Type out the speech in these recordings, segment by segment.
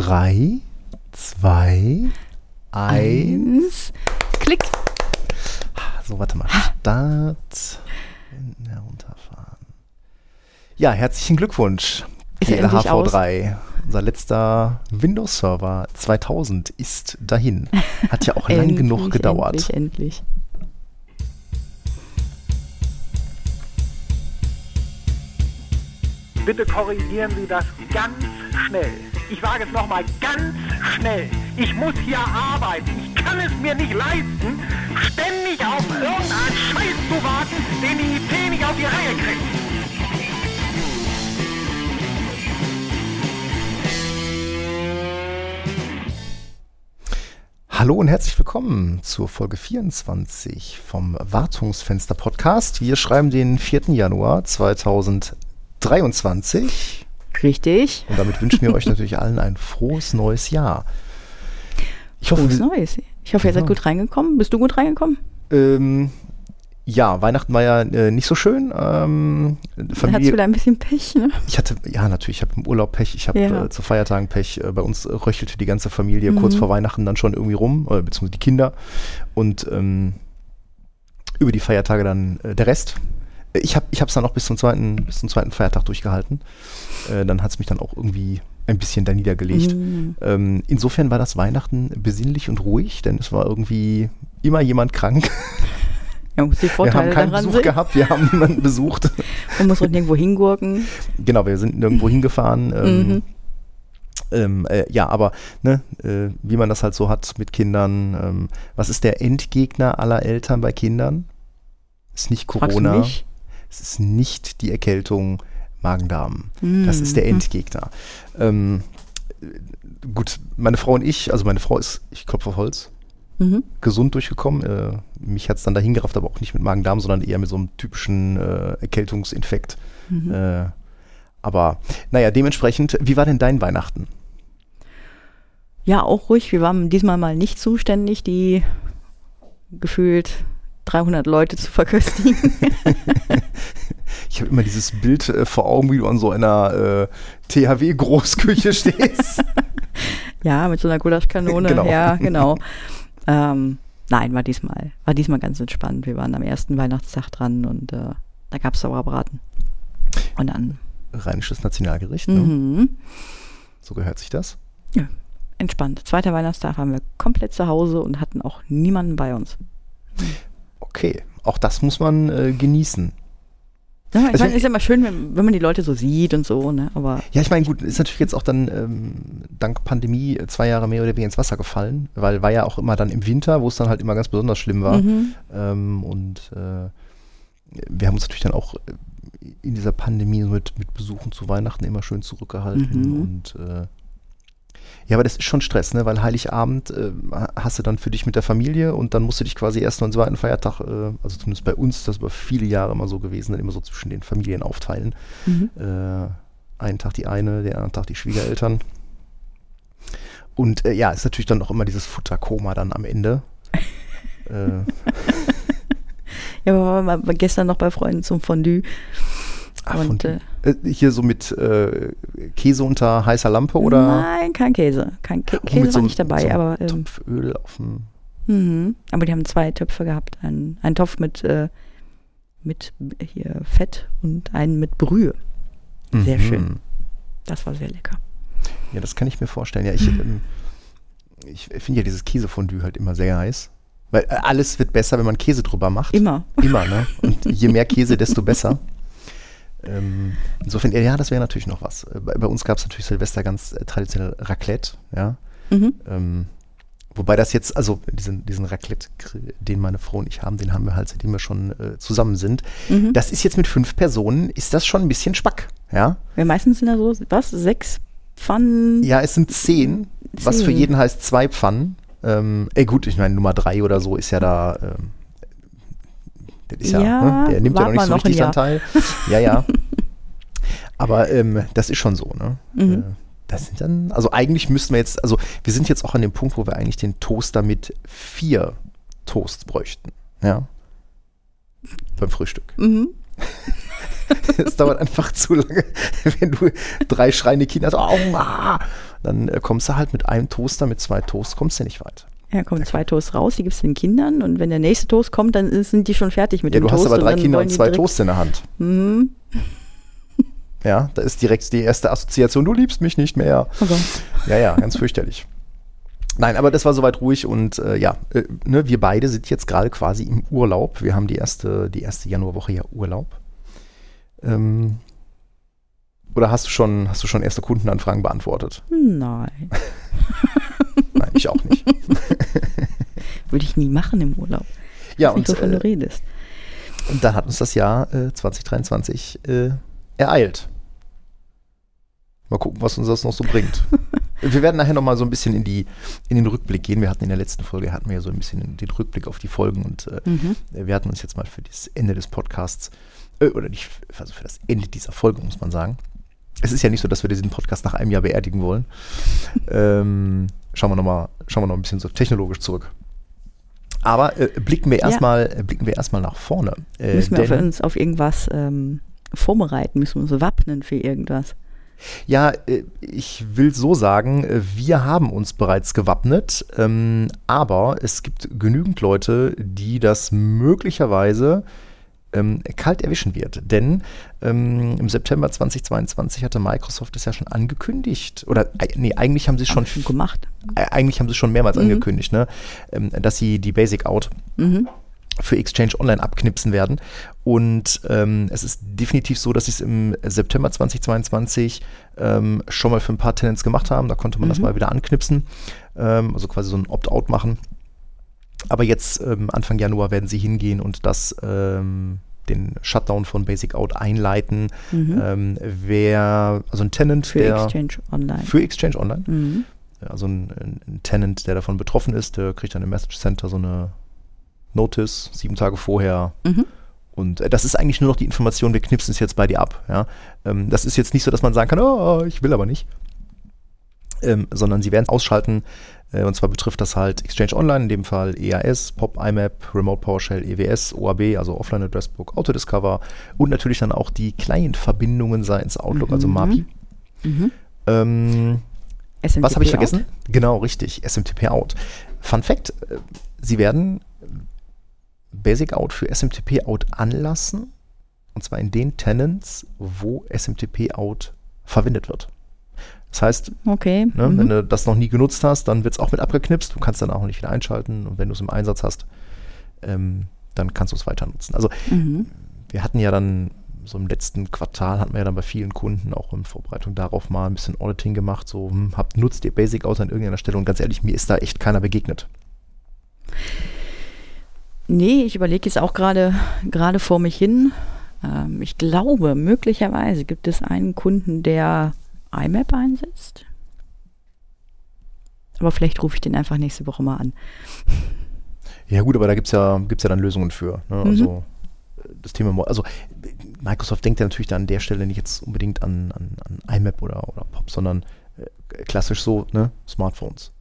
Drei, zwei, eins. Klick. So, warte mal. Start. Herunterfahren. Ja, herzlichen Glückwunsch. Ist er endlich GLHV3. Unser letzter Windows-Server 2000 ist dahin. Hat ja auch lang genug gedauert. Endlich, endlich. Bitte korrigieren Sie das ganz schnell. Ich sage es nochmal ganz schnell. Ich muss hier arbeiten. Ich kann es mir nicht leisten, ständig auf irgendeinen Scheiß zu warten, den die IT nicht auf die Reihe kriegt. Hallo und herzlich willkommen zur Folge 24 vom Wartungsfenster Podcast. Wir schreiben den 4. Januar 2023 Richtig. und damit wünschen wir euch natürlich allen ein frohes neues Jahr. Ich hoffe, Frohes Neues. Ich hoffe, ihr seid Ja. gut reingekommen. Bist du gut reingekommen? ähm, ja, Weihnachten war ja äh, nicht so schön. Ähm, Dann hast du Familie, wieder ein bisschen Pech, ne? ich hatte, ja natürlich, ich habe im Urlaub Pech, ich habe Ja. äh, zu Feiertagen Pech. Äh, bei uns röchelte die ganze Familie kurz Mhm. vor Weihnachten dann schon irgendwie rum, äh, beziehungsweise die Kinder. Und ähm, über die Feiertage dann äh, der Rest. Ich habe es dann auch bis zum zweiten, bis zum zweiten Feiertag durchgehalten. Äh, dann hat es mich dann auch irgendwie ein bisschen da niedergelegt. Mhm. Ähm, insofern war das Weihnachten besinnlich und ruhig, denn es war irgendwie immer jemand krank. Ja, Wir haben keinen Besuch sehen. gehabt, wir haben niemanden besucht. Man muss auch nirgendwo hingurken. genau, wir sind nirgendwo hingefahren. Ähm, Mhm. ähm, äh, ja, aber ne, äh, wie man das halt so hat mit Kindern. Ähm, was ist der Endgegner aller Eltern bei Kindern? Ist nicht Fragst du Corona. mich? Es ist nicht die Erkältung Magen-Darm. Das ist der Mhm. Endgegner. Ähm, äh, gut, meine Frau und ich, also meine Frau ist, ich klopfe auf Holz, Mhm. gesund durchgekommen. Äh, mich hat es dann dahin gerafft, aber auch nicht mit Magen-Darm, sondern eher mit so einem typischen äh, Erkältungsinfekt. Mhm. Äh, aber naja, dementsprechend, wie war denn dein Weihnachten? Ja, auch ruhig. Wir waren diesmal mal nicht zuständig, die gefühlt 300 Leute zu verköstigen. Ich habe immer dieses Bild äh, vor Augen, wie du an so einer äh, THW-Großküche stehst. ja, mit so einer Gulaschkanone. Genau. Ja, genau. ähm, nein, war diesmal, war diesmal ganz entspannt. Wir waren am ersten Weihnachtstag dran und äh, da gab es Sauerbraten. Und dann Rheinisches Nationalgericht, ne? mhm. so gehört sich das. entspannt. Zweiter Weihnachtstag waren wir komplett zu Hause und hatten auch niemanden bei uns. Okay, auch das muss man äh, genießen. Ja, ich Also meine, ist ja immer schön, wenn, wenn man die Leute so sieht und so, ne? Aber Ja, ich meine, gut, ist natürlich jetzt auch dann ähm, dank Pandemie äh, zwei Jahre mehr oder weniger ins Wasser gefallen, weil war ja auch immer dann im Winter, wo es dann halt immer ganz besonders schlimm war. mhm. Ähm, und äh, wir haben uns natürlich dann auch äh, in dieser Pandemie mit, mit Besuchen zu Weihnachten immer schön zurückgehalten. Mhm. Und äh, ja, aber das ist schon Stress, ne? Weil Heiligabend äh, hast du dann für dich mit der Familie und dann musst du dich quasi erst und zweiten Feiertag, äh, also zumindest bei uns, das war viele Jahre immer so gewesen, dann immer so zwischen den Familien aufteilen. Mhm. Äh, einen Tag die eine, den anderen Tag die Schwiegereltern. Und äh, ja, ist natürlich dann auch immer dieses Futterkoma dann am Ende. äh, Ja, aber wir waren gestern noch bei Freunden zum Fondue. Ach, und, von- äh, äh, hier so mit äh, Käse unter heißer Lampe oder Nein, kein Käse. Kein Kä Käse war so nicht dabei, so aber, ähm, Topföl auf dem. mhm. aber die haben zwei Töpfe gehabt. Einen, einen Topf mit, äh, mit hier Fett und einen mit Brühe. Sehr Mhm. schön. Das war sehr lecker. Ja, das kann ich mir vorstellen. Ja, ich, ähm, ich finde ja dieses Käsefondue halt immer sehr heiß. Weil äh, alles wird besser, wenn man Käse drüber macht. Immer. Immer, ne? Und je mehr Käse, desto besser. Ähm, insofern, ja, das wäre natürlich noch was. Äh, Bei, bei uns gab es natürlich Silvester ganz äh, traditionell Raclette, ja. Mhm. Ähm, wobei das jetzt, also diesen, diesen Raclette, den meine Frau und ich haben, den haben wir halt, seitdem wir schon äh, zusammen sind. Mhm. Das ist jetzt mit fünf Personen, ist das schon ein bisschen spack, ja. Ja, meistens sind da so, was, sechs Pfannen? Ja, es sind zehn, was für Zehn. jeden heißt zwei Pfannen. Ähm, ey, gut, ich meine, Nummer drei oder so ist ja da. Ähm, der ist ja, Ja, ne? der nimmt ja noch nicht so richtig Jahr. an teil. Ja, ja. Aber ähm, das ist schon so, ne? Mhm. Äh, das sind dann, also eigentlich müssten wir jetzt, also wir sind jetzt auch an dem Punkt, wo wir eigentlich den Toaster mit vier Toasts bräuchten. Ja. Beim Frühstück. Mhm. Es dauert einfach zu lange, wenn du drei schreiende Kinder hast. Oh, ah, dann äh, kommst du halt mit einem Toaster, mit zwei Toasts, kommst du nicht weit. Ja, kommen zwei Toasts raus, die gibst du den Kindern und wenn der nächste Toast kommt, dann sind die schon fertig mit Ja, dem du hast Toast. aber drei dann Kinder und zwei Toasts in der Hand. Mhm. Ja, da ist direkt die erste Assoziation, du liebst mich nicht mehr. Oh Gott. Ja, ja, ganz fürchterlich. Nein, aber das war soweit ruhig und äh, ja, äh, ne, wir beide sind jetzt gerade quasi im Urlaub. Wir haben die erste, die erste Januarwoche ja Urlaub. Ähm, oder hast du schon, hast du schon erste Kundenanfragen beantwortet? Nein, Nein, ich auch nicht. würde ich nie machen im Urlaub. ja, weiß nicht, und, wovon äh, du redest. und dann hat uns das Jahr äh, 2023 äh, ereilt. Mal gucken, was uns das noch so bringt. Wir werden nachher noch mal so ein bisschen in, die, in den Rückblick gehen. Wir hatten in der letzten Folge hatten wir ja so ein bisschen den Rückblick auf die Folgen und äh, Mhm. wir hatten uns jetzt mal für das Ende des Podcasts, äh, oder nicht, also für das Ende dieser Folge, muss man sagen. Es ist ja nicht so, dass wir diesen Podcast nach einem Jahr beerdigen wollen. ähm, schauen wir noch mal, schauen wir noch ein bisschen so technologisch zurück. Aber äh, blicken wir Ja. erstmal, äh, blicken wir erstmal nach vorne. Äh, müssen wir denn- uns auf irgendwas ähm, vorbereiten, müssen wir uns wappnen für irgendwas. Ja, äh, ich will so sagen, äh, wir haben uns bereits gewappnet, ähm, aber es gibt genügend Leute, die das möglicherweise ähm, kalt erwischen wird. Denn ähm, im September 2022 hatte Microsoft es ja schon angekündigt, oder äh, nee, eigentlich haben sie es schon, Schon gemacht. äh, eigentlich haben sie es schon mehrmals Mhm. angekündigt, ne? ähm, dass sie die Basic Out Mhm. für Exchange Online abknipsen werden. Und ähm, es ist definitiv so, dass sie es im September 2022 ähm, schon mal für ein paar Tenants gemacht haben. Da konnte man das Mhm. mal wieder anknipsen, ähm, also quasi so ein Opt-out machen. Aber jetzt ähm, Anfang Januar werden sie hingehen und das den Shutdown von Basic Out einleiten. Mhm. Ähm, wer, also ein Tenant, für der Exchange Online. für Exchange Online, Mhm. also ein, ein, Tenant, der davon betroffen ist, der kriegt dann im Message Center so eine Notice sieben Tage vorher. Mhm. Und äh, das ist eigentlich nur noch die Information, wir knipsen es jetzt bei dir ab. Ja? Ähm, das ist jetzt nicht so, dass man sagen kann, oh, ich will aber nicht. Ähm, sondern sie werden es ausschalten. Äh, und zwar betrifft das halt Exchange Online, in dem Fall EAS, POP, IMAP, Remote PowerShell, EWS, OAB, also Offline Address Book, Autodiscover und natürlich dann auch die Client-Verbindungen seitens Outlook, also Mhm. MAPI. Mhm. Ähm, was habe ich out. vergessen? Genau, richtig. SMTP Out. Fun Fact: äh, Sie werden Basic Out für SMTP Out anlassen. Und zwar in den Tenants, wo SMTP Out verwendet wird. Das heißt, Okay. ne, mhm. wenn du das noch nie genutzt hast, dann wird es auch mit abgeknipst. Du kannst dann auch nicht wieder einschalten. Und wenn du es im Einsatz hast, ähm, dann kannst du es weiter nutzen. Also mhm. wir hatten ja dann so im letzten Quartal hatten wir ja dann bei vielen Kunden auch in Vorbereitung darauf mal ein bisschen Auditing gemacht, so hm, habt nutzt ihr Basic Out an irgendeiner Stelle und ganz ehrlich, mir ist da echt keiner begegnet. Nee, ich überlege jetzt auch gerade gerade vor mich hin. Ähm, ich glaube, möglicherweise gibt es einen Kunden, der IMAP einsetzt. Aber vielleicht rufe ich den einfach nächste Woche mal an. Ja gut, aber da gibt es ja, gibt's ja dann Lösungen für. Ne? Mhm. Also das Thema, also Microsoft denkt ja natürlich da an der Stelle nicht jetzt unbedingt an, an, an IMAP oder, oder POP, sondern äh, klassisch so, ne, Smartphones.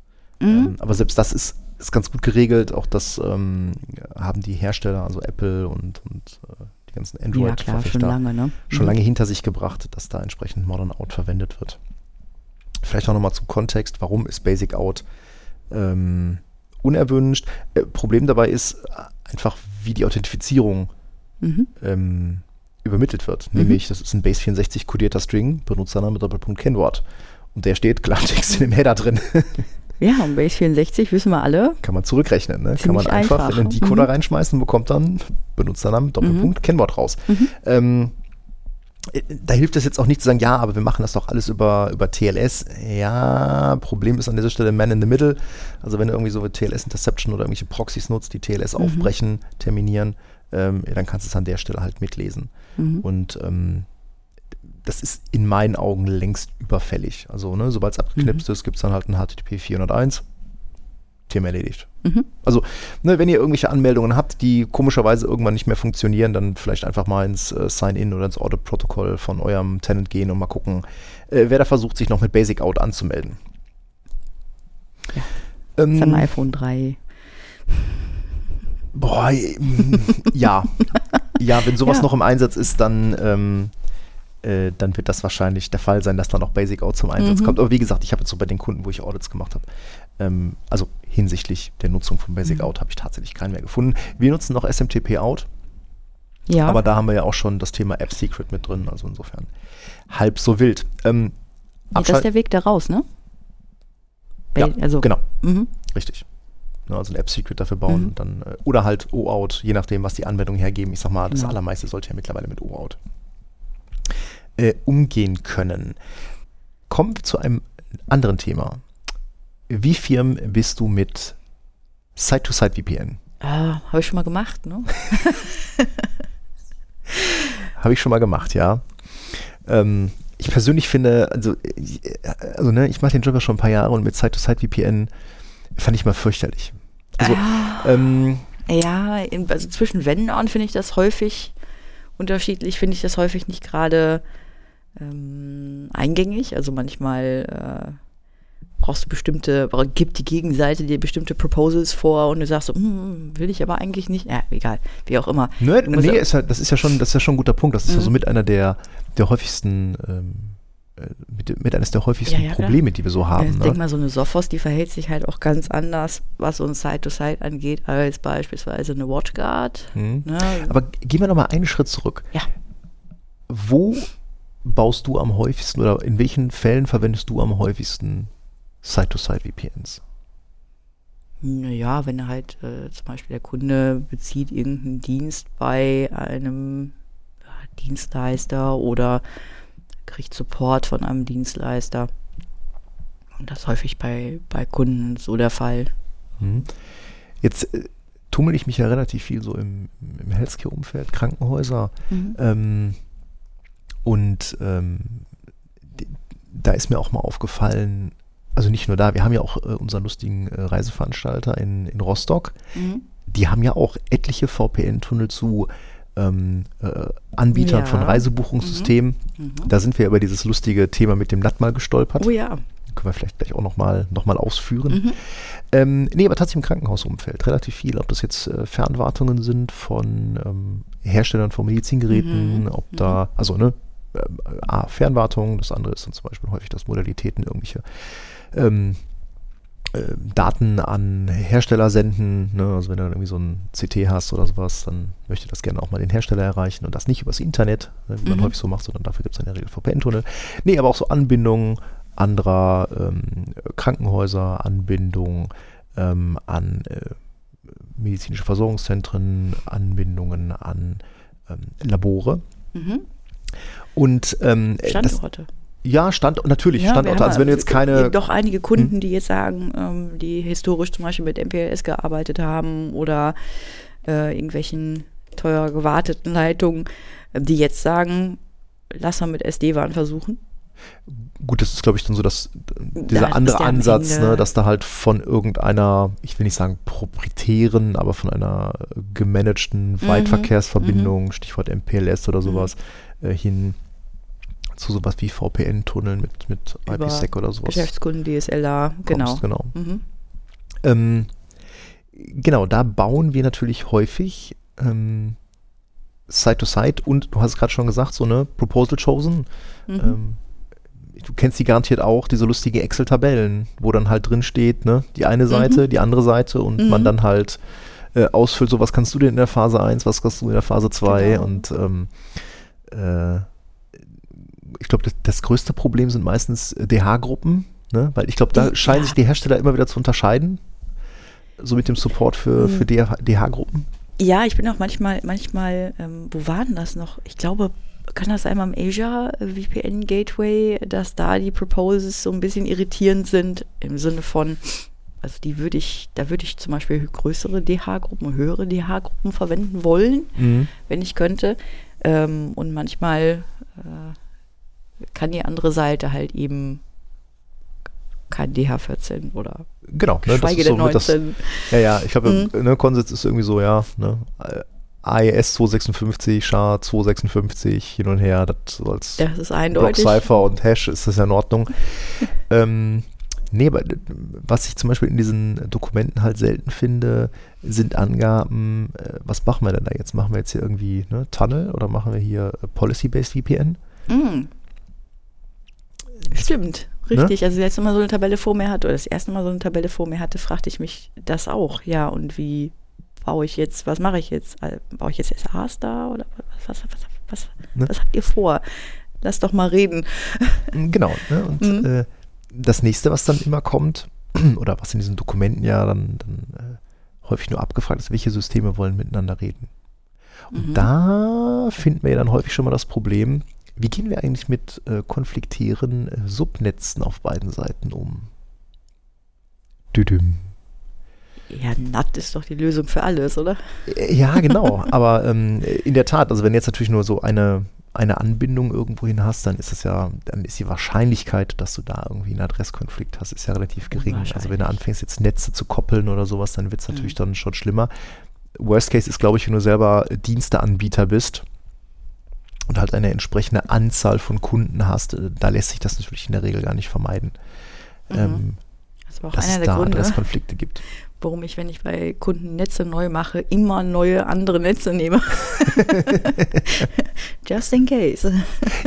Mhm. Ähm, aber selbst das ist, ist ganz gut geregelt. Auch das ähm, haben die Hersteller, also Apple und, und äh, ganzen ja, klar, schon Android-Verfechter lange, ne? schon Mhm. lange hinter sich gebracht, dass da entsprechend Modern Out verwendet wird. Vielleicht auch nochmal zum Kontext, warum ist Basic Out ähm, unerwünscht? Äh, Problem dabei ist äh, einfach, wie die Authentifizierung Mhm. ähm, übermittelt wird. Mhm. Nämlich, das ist ein Base64 kodierter String, Benutzername, Doppelpunkt, Kennwort. Und der steht Klartext in dem Header drin. Ja, und Base 64 wissen wir alle. Kann man zurückrechnen. Ne? Kann man einfach, einfach. in den Decoder Mhm. reinschmeißen und bekommt dann Benutzernamen, Doppelpunkt, Kennwort raus. Mhm. Ähm, äh, da hilft es jetzt auch nicht zu sagen, ja, aber wir machen das doch alles über, über TLS. Ja, Problem ist an dieser Stelle Man in the Middle. Also wenn du irgendwie so TLS Interception oder irgendwelche Proxys nutzt, die TLS Mhm. aufbrechen, terminieren, ähm, ja, dann kannst du es an der Stelle halt mitlesen. Mhm. Und ähm, das ist in meinen Augen längst überfällig. Also, ne, sobald es abgeknipst Mhm. ist, gibt es dann halt ein HTTP 401. Thema erledigt. Mhm. Also, ne, wenn ihr irgendwelche Anmeldungen habt, die komischerweise irgendwann nicht mehr funktionieren, dann vielleicht einfach mal ins äh, Sign-In oder ins Audit-Protokoll von eurem Tenant gehen und mal gucken, äh, wer da versucht, sich noch mit Basic Out anzumelden. Ja. Ähm, ein iPhone 3. Boah, mm, ja. ja, wenn sowas Ja. noch im Einsatz ist, dann, ähm, äh, dann wird das wahrscheinlich der Fall sein, dass dann auch Basic Out zum Einsatz Mhm. kommt. Aber wie gesagt, ich habe jetzt so bei den Kunden, wo ich Audits gemacht habe, ähm, also hinsichtlich der Nutzung von Basic Mhm. Out habe ich tatsächlich keinen mehr gefunden. Wir nutzen noch SMTP Out, Ja. aber da haben wir ja auch schon das Thema App Secret mit drin, also insofern halb so wild. Ähm, Nee, das ist der Weg da raus, ne? ja, also, genau. Mhm. Richtig. Ne, also ein App-Secret dafür bauen, Mhm. dann, äh, oder halt O-Out, je nachdem, was die Anwendungen hergeben. Ich sag mal, das Genau. allermeiste sollte ja mittlerweile mit O-Out äh, umgehen können. Kommen wir zu einem anderen Thema. Wie firm bist du mit Site-to-Site-VPN? Ah, Habe ich schon mal gemacht, ne? Habe ich schon mal gemacht, ja. Ähm, ich persönlich finde, also, also ne, ich mache den Job ja schon ein paar Jahre und mit Site-to-Site-VPN fand ich mal fürchterlich. Also, Ah. ähm, Ja, in, also zwischen Vendern finde ich das häufig unterschiedlich, finde ich das häufig nicht gerade ähm, eingängig. Also manchmal äh, brauchst du bestimmte, gibt die Gegenseite dir bestimmte Proposals vor und du sagst so, hm, will ich aber eigentlich nicht. Ja, egal, wie auch immer. Musst nee, ja- ist ja, das ist ja schon, das ist ja schon ein guter Punkt. Das ist ja Mhm. so mit einer der, der häufigsten, ähm, äh, mit, mit eines der häufigsten Ja, ja. Probleme, die wir so haben. ich Ne? mal, so eine Sophos, die verhält sich halt auch ganz anders, was so ein Side-to-Side angeht, als beispielsweise eine WatchGuard. Mhm. Ne? Aber gehen wir noch mal einen Schritt zurück. Ja. Wo baust du am häufigsten oder in welchen Fällen verwendest du am häufigsten Side-to-Side-VPNs? Naja, wenn halt äh, zum Beispiel der Kunde bezieht irgendeinen Dienst bei einem ja, Dienstleister oder kriegt Support von einem Dienstleister. Und das ist häufig bei, bei Kunden so der Fall. Mhm. Jetzt äh, tummel ich mich ja relativ viel so im, im Healthcare-Umfeld, Krankenhäuser. Ähm, und ähm, da ist mir auch mal aufgefallen, also nicht nur da, wir haben ja auch äh, unseren lustigen äh, Reiseveranstalter in, in Rostock. Mhm. Die haben ja auch etliche VPN-Tunnel zu ähm, äh, Anbietern Ja. von Reisebuchungssystemen. Mhm. Da sind wir über dieses lustige Thema mit dem NAT mal gestolpert. Oh ja. Können wir vielleicht gleich auch nochmal noch mal ausführen. Mhm. Ähm, nee, aber tatsächlich im Krankenhausumfeld relativ viel. Ob das jetzt äh, Fernwartungen sind von ähm, Herstellern von Medizingeräten, Mhm. ob da, also ne, äh, A, Fernwartung, das andere ist dann zum Beispiel häufig das Modalitäten irgendwelche ähm, äh, Daten an Hersteller senden. Ne? Also wenn du dann irgendwie so ein CT hast oder sowas, dann möchte das gerne auch mal den Hersteller erreichen und das nicht übers Internet, ne, wie man Mhm. häufig so macht, sondern dafür gibt es in der Regel VPN-Tunnel. Nee, aber auch so Anbindungen anderer ähm, Krankenhäuser, Anbindung ähm, an äh, medizinische Versorgungszentren, Anbindungen an ähm, Labore. Mhm. Und ähm, äh, das, Standorte. Ja, Stand, natürlich, Ja, Standorte. Also wenn du jetzt keine. Hm. Doch einige Kunden, die jetzt sagen, ähm, die historisch zum Beispiel mit MPLS gearbeitet haben oder äh, irgendwelchen teuer gewarteten Leitungen, äh, die jetzt sagen, lass mal mit SD-WAN versuchen. Gut, das ist, glaube ich, dann so das, dieser Da andere Ansatz, ne, dass da halt von irgendeiner, ich will nicht sagen proprietären, aber von einer gemanagten Mhm, Weitverkehrsverbindung, Stichwort MPLS oder sowas, äh, hin zu sowas wie VPN-Tunneln mit, mit IPsec oder sowas. Geschäftskunden, DSLA, genau. kommst, genau. Mhm. Ähm, genau, da bauen wir natürlich häufig ähm, Side-to-Side und du hast es gerade schon gesagt, so eine Proposal Chosen. Mhm. Ähm, du kennst die garantiert auch, diese lustigen Excel-Tabellen, wo dann halt drin steht, ne, die eine Seite, die andere Seite und man Mhm. dann halt äh, ausfüllt, so was kannst du denn in der Phase 1, was kannst du in der Phase 2 Genau. und ähm, äh, ich glaube, das, das größte Problem sind meistens äh, DH-Gruppen, ne? weil ich glaube, da scheinen ja. sich die Hersteller immer wieder zu unterscheiden, so mit dem Support für, Mhm. für DH DH-Gruppen. Ja, ich bin auch manchmal, manchmal, ähm, wo waren das noch? Ich glaube, kann das einmal im Asia VPN Gateway, dass da die Proposals so ein bisschen irritierend sind im Sinne von, also die würde ich, da würde ich zum Beispiel größere DH-Gruppen, höhere DH-Gruppen verwenden wollen, wenn ich könnte. Ähm, und manchmal äh, kann die andere Seite halt eben kein DH14 oder Genau, ne, geschweige ist so denn mit das, 19. Ja, ja, ich glaube, Mhm. ne, Konsens ist irgendwie so, ja, ne, AES 256, SHA 256, hin und her, das so als Das ist eindeutig. Cipher und Hash ist das ja in Ordnung. ähm, nee, aber was ich zum Beispiel in diesen Dokumenten halt selten finde, sind Angaben, äh, was machen wir denn da jetzt? Machen wir jetzt hier irgendwie ne, Tunnel oder machen wir hier äh, Policy-Based VPN? Mm. Stimmt, richtig. Also, als ich mal so eine Tabelle vor mir hatte, oder das erste Mal so eine Tabelle vor mir hatte, fragte ich mich das auch. Ja, und wie baue ich jetzt, was mache ich jetzt? Also, Baue ich jetzt SAs da oder was, was, was, was, Ne? was habt ihr vor? Lass doch mal reden. Genau. Ne? Und Mhm. äh, das nächste, was dann immer kommt, oder was in diesen Dokumenten ja dann, dann äh, häufig nur abgefragt ist, welche Systeme wollen miteinander reden. Und Mhm. da finden wir ja dann häufig schon mal das Problem, wie gehen wir eigentlich mit äh, konfliktierenden äh, Subnetzen auf beiden Seiten um? Düdüm. Ja, NAT ist doch die Lösung für alles, oder? Äh, Ja, genau. Aber ähm, in der Tat, also wenn jetzt natürlich nur so eine, eine Anbindung irgendwohin hast, dann ist es ja, dann ist die Wahrscheinlichkeit, dass du da irgendwie einen Adresskonflikt hast, ist ja relativ gering. Also wenn du anfängst jetzt Netze zu koppeln oder sowas, dann wird es natürlich Mhm. dann schon schlimmer. Worst Case ist, glaube ich, wenn du selber Diensteanbieter bist und halt eine entsprechende Anzahl von Kunden hast, äh, da lässt sich das natürlich in der Regel gar nicht vermeiden. Mhm. Ähm, Das war auch dass einer es der da Gründe, Adresskonflikte gibt. warum ich, wenn ich bei Kunden Netze neu mache, immer neue andere Netze nehme. Just in case.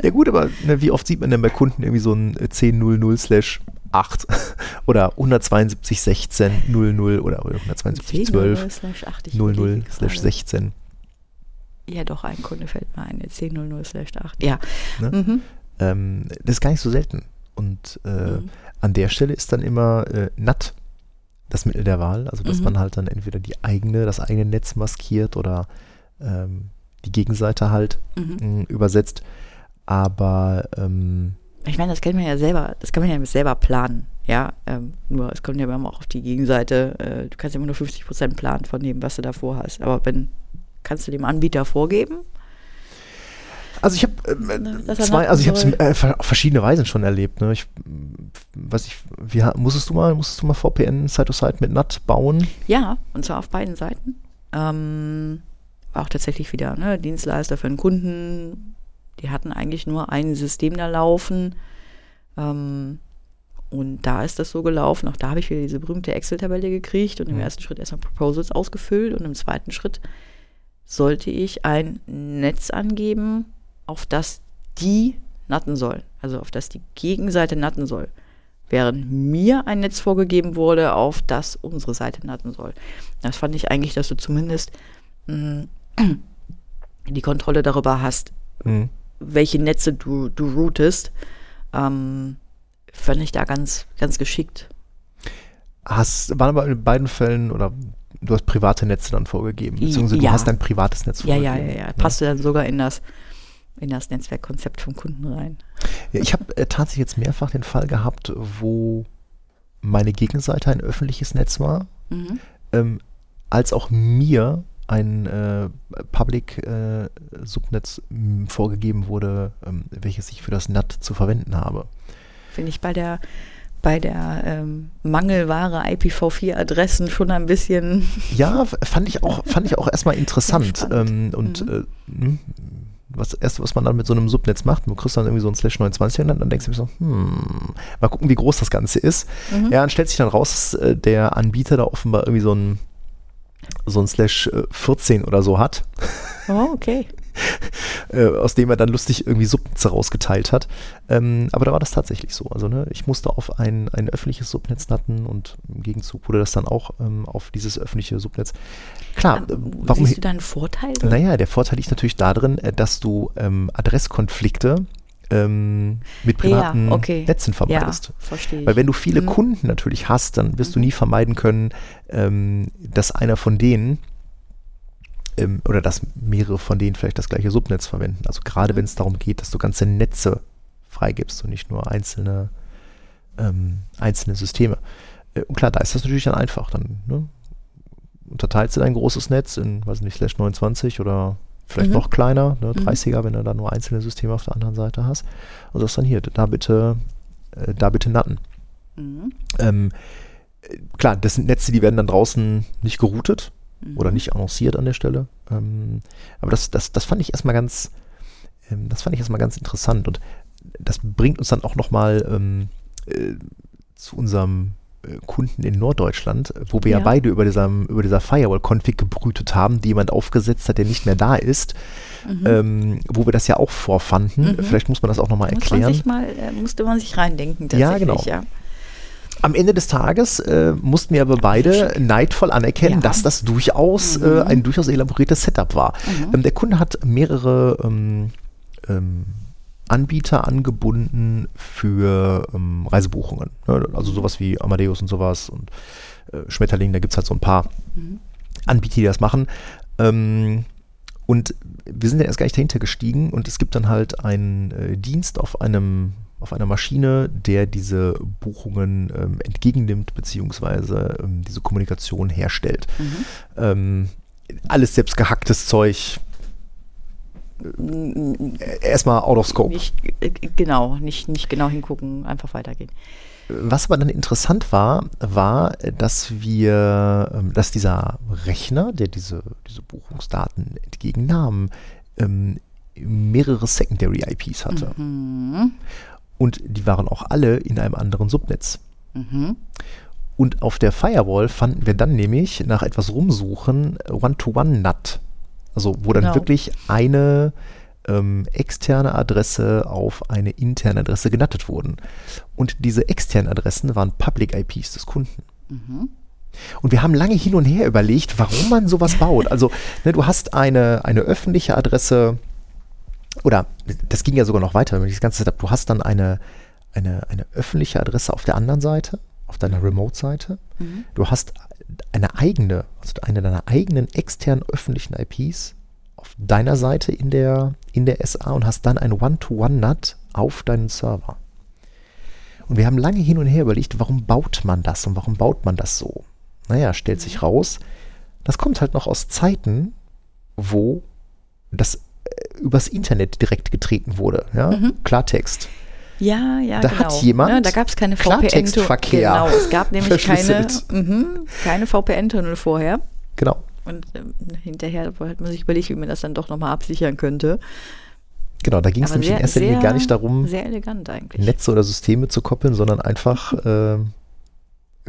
Ja gut, aber ne, wie oft sieht man denn bei Kunden irgendwie so ein äh, 10.00 slash 8 oder 172.16.00 oder 172.12 slash 8. ich 00 überlege slash gerade. 16. Ja, doch, ein Kunde fällt mir ein. 10.00 slash 8. Ja. Ne? Mhm. Ähm, das ist gar nicht so selten. Und äh, Mhm. an der Stelle ist dann immer äh, NAT das Mittel der Wahl. Also dass Mhm. man halt dann entweder die eigene, das eigene Netz maskiert oder ähm, die Gegenseite halt Mhm. mh, übersetzt. Aber ähm, Ich meine, das kann man ja selber, das kann man ja selber planen. Ja, ähm, nur es kommt ja immer auch auf die Gegenseite. Äh, du kannst ja immer nur 50 Prozent planen von dem, was du davor hast. Aber wenn, kannst du dem Anbieter vorgeben? Also ich habe ähm, Ne, zwei, also ich habe es äh, auf verschiedene Weisen schon erlebt. Ne? Ich weiß ich, wie musstest du mal, musstest du mal VPN Side-to-Side mit NAT bauen? Ja, und zwar auf beiden Seiten. Ähm, auch tatsächlich wieder ne, Dienstleister für einen Kunden. Die hatten eigentlich nur ein System da laufen. Ähm, und da ist das so gelaufen. Auch da habe ich wieder diese berühmte Excel-Tabelle gekriegt und im Mhm. ersten Schritt erstmal Proposals ausgefüllt und im zweiten Schritt sollte ich ein Netz angeben, auf das die natten soll. Also auf das die Gegenseite natten soll. Während mir ein Netz vorgegeben wurde, auf das unsere Seite natten soll. Das fand ich eigentlich, dass du zumindest mh, die Kontrolle darüber hast, Hm. welche Netze du, du routest. Ähm, fand ich da ganz, ganz geschickt. Hast, waren aber in beiden Fällen oder du hast private Netze dann vorgegeben, beziehungsweise du Ja. hast dein privates Netz Ja, vorgegeben. ja, ja, ja. Passte dann sogar in das, in das Netzwerkkonzept vom Kunden rein. Ja, ich habe äh, tatsächlich jetzt mehrfach den Fall gehabt, wo meine Gegenseite ein öffentliches Netz war, Mhm. ähm, als auch mir ein äh, Public-Subnetz vorgegeben wurde, ähm, welches ich für das NAT zu verwenden habe. Finde ich bei der, bei der ähm, Mangelware IPv4-Adressen schon ein bisschen. Ja, fand ich auch, fand ich auch erstmal interessant. Ähm, und Mhm. äh, hm, was erste, was man dann mit so einem Subnetz macht, du kriegst dann irgendwie so ein Slash 29 und dann, denkst du mir so, hm, mal gucken, wie groß das Ganze ist. Mhm. Ja, dann stellt sich dann raus, dass äh, der Anbieter da offenbar irgendwie so ein so ein Slash äh, 14 oder so hat, Oh, okay. äh, aus dem er dann lustig irgendwie Subnetze rausgeteilt hat. Ähm, aber da war das tatsächlich so. Also ne, ich musste auf ein, ein öffentliches Subnetz natten und im Gegenzug wurde das dann auch ähm, auf dieses öffentliche Subnetz. Klar, äh, warum Siehst du da einen Vorteil? Naja, der Vorteil liegt natürlich darin, äh, dass du ähm, Adresskonflikte ähm, mit privaten ja, okay. Netzen ja, vermeidest. ich. Weil wenn du viele Mhm. Kunden natürlich hast, dann wirst du nie vermeiden können, ähm, dass einer von denen ähm, oder dass mehrere von denen vielleicht das gleiche Subnetz verwenden. Also gerade Mhm. wenn es darum geht, dass du ganze Netze freigibst und nicht nur einzelne, ähm, einzelne Systeme. Äh, und klar, da ist das natürlich dann einfach. Dann ne, unterteilst du dein großes Netz in, weiß nicht, slash 29 oder vielleicht Mhm. noch kleiner, ne, Mhm. 30er, wenn du da nur einzelne Systeme auf der anderen Seite hast. Und sagst dann hier, da bitte, äh, da bitte natten. Mhm. Ähm, äh, klar, das sind Netze, die werden dann draußen nicht geroutet Mhm. oder nicht annonciert an der Stelle. Ähm, aber das, das, das fand ich erstmal ganz, ähm, das fand ich erstmal ganz interessant und das bringt uns dann auch nochmal ähm, äh, zu unserem äh, Kunden in Norddeutschland, wo wir ja, Ja. beide über, diesem, über dieser Firewall-Config gebrütet haben, die jemand aufgesetzt hat, der nicht mehr da ist, ähm, wo wir das ja auch vorfanden. Mhm. Vielleicht muss man das auch nochmal man erklären. sich mal, äh, musste man sich reindenken Ja, tatsächlich, genau. ja. Am Ende des Tages äh, mussten wir aber beide neidvoll anerkennen, Ja. dass das durchaus äh, ein durchaus elaboriertes Setup war. Ähm, der Kunde hat mehrere ähm, ähm, Anbieter angebunden für ähm, Reisebuchungen. Ne? Also sowas wie Amadeus und sowas und äh, Schmetterling, da gibt es halt so ein paar Anbieter, die das machen. Ähm, und wir sind dann erst gar nicht dahinter gestiegen und es gibt dann halt einen äh, Dienst auf einem auf einer Maschine, der diese Buchungen ähm, entgegennimmt, beziehungsweise ähm, diese Kommunikation herstellt. Ähm, alles selbst gehacktes Zeug. Äh, Erstmal out of scope. Nicht, äh, genau, nicht, nicht genau hingucken, einfach weitergehen. Was aber dann interessant war, war, dass wir, ähm, dass dieser Rechner, der diese, diese Buchungsdaten entgegennahm, ähm, mehrere Secondary IPs hatte. Mhm. Und die waren auch alle in einem anderen Subnetz. Mhm. Und auf der Firewall fanden wir dann nämlich nach etwas rumsuchen One-to-One-NAT. Also wo dann Genau. wirklich eine ähm, externe Adresse auf eine interne Adresse genattet wurden. Und diese externen Adressen waren Public IPs des Kunden. Und wir haben lange hin und her überlegt, warum man sowas baut. Also ne, du hast eine, eine öffentliche Adresse, oder das ging ja sogar noch weiter, wenn ich das ganze Setup, du hast dann eine, eine, eine öffentliche Adresse auf der anderen Seite, auf deiner Remote-Seite. Du hast eine eigene, also eine deiner eigenen externen öffentlichen IPs auf deiner Seite in der, in der SA und hast dann ein One-to-One-NAT auf deinen Server. Und wir haben lange hin und her überlegt, warum baut man das und warum baut man das so? Naja, stellt sich raus, das kommt halt noch aus Zeiten, wo das übers Internet direkt getreten wurde. Ja? Klartext. Ja, ja, Da genau. hat jemand ja, da gab es keine VPN. Klartextverkehr Genau, es gab nämlich keine, mhm, keine VPN-Tunnel vorher. Genau. Und ähm, hinterher hat man sich überlegt, wie man das dann doch nochmal absichern könnte. Genau, da ging es nämlich in sehr, erster Linie gar nicht darum, Sehr elegant eigentlich. Netze oder Systeme zu koppeln, sondern einfach äh,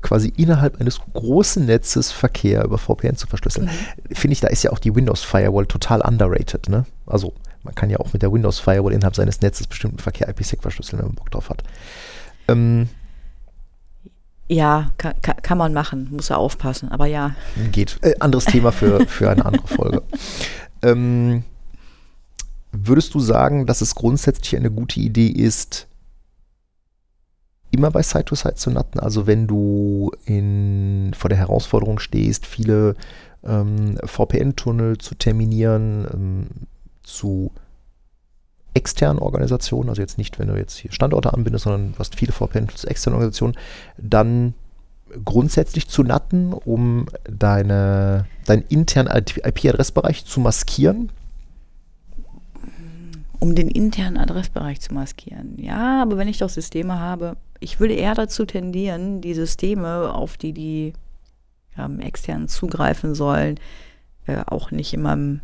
quasi innerhalb eines großen Netzes Verkehr über VPN zu verschlüsseln. Mhm. Finde ich, da ist ja auch die Windows Firewall total underrated. Ne? Also man kann ja auch mit der Windows Firewall innerhalb seines Netzes bestimmten Verkehr IPsec verschlüsseln, wenn man Bock drauf hat. Ähm, Ja, kann, kann, man machen, muss er aufpassen. Aber ja, Geht. Äh, anderes Thema für, für eine andere Folge. Ähm, würdest du sagen, dass es grundsätzlich eine gute Idee ist, immer bei Site-to-Site zu natten? Also wenn du in, vor der Herausforderung stehst, viele ähm, VPN-Tunnel zu terminieren, ähm, zu externen Organisationen, also jetzt nicht, wenn du jetzt hier Standorte anbindest, sondern du hast viele VPN zu externen Organisationen, dann grundsätzlich zu natten, um deine, deinen internen IP-Adressbereich zu maskieren. Um den internen Adressbereich zu maskieren. Ja, aber wenn ich doch Systeme habe, ich würde eher dazu tendieren, die Systeme, auf die die ähm, externen zugreifen sollen, äh, auch nicht in meinem,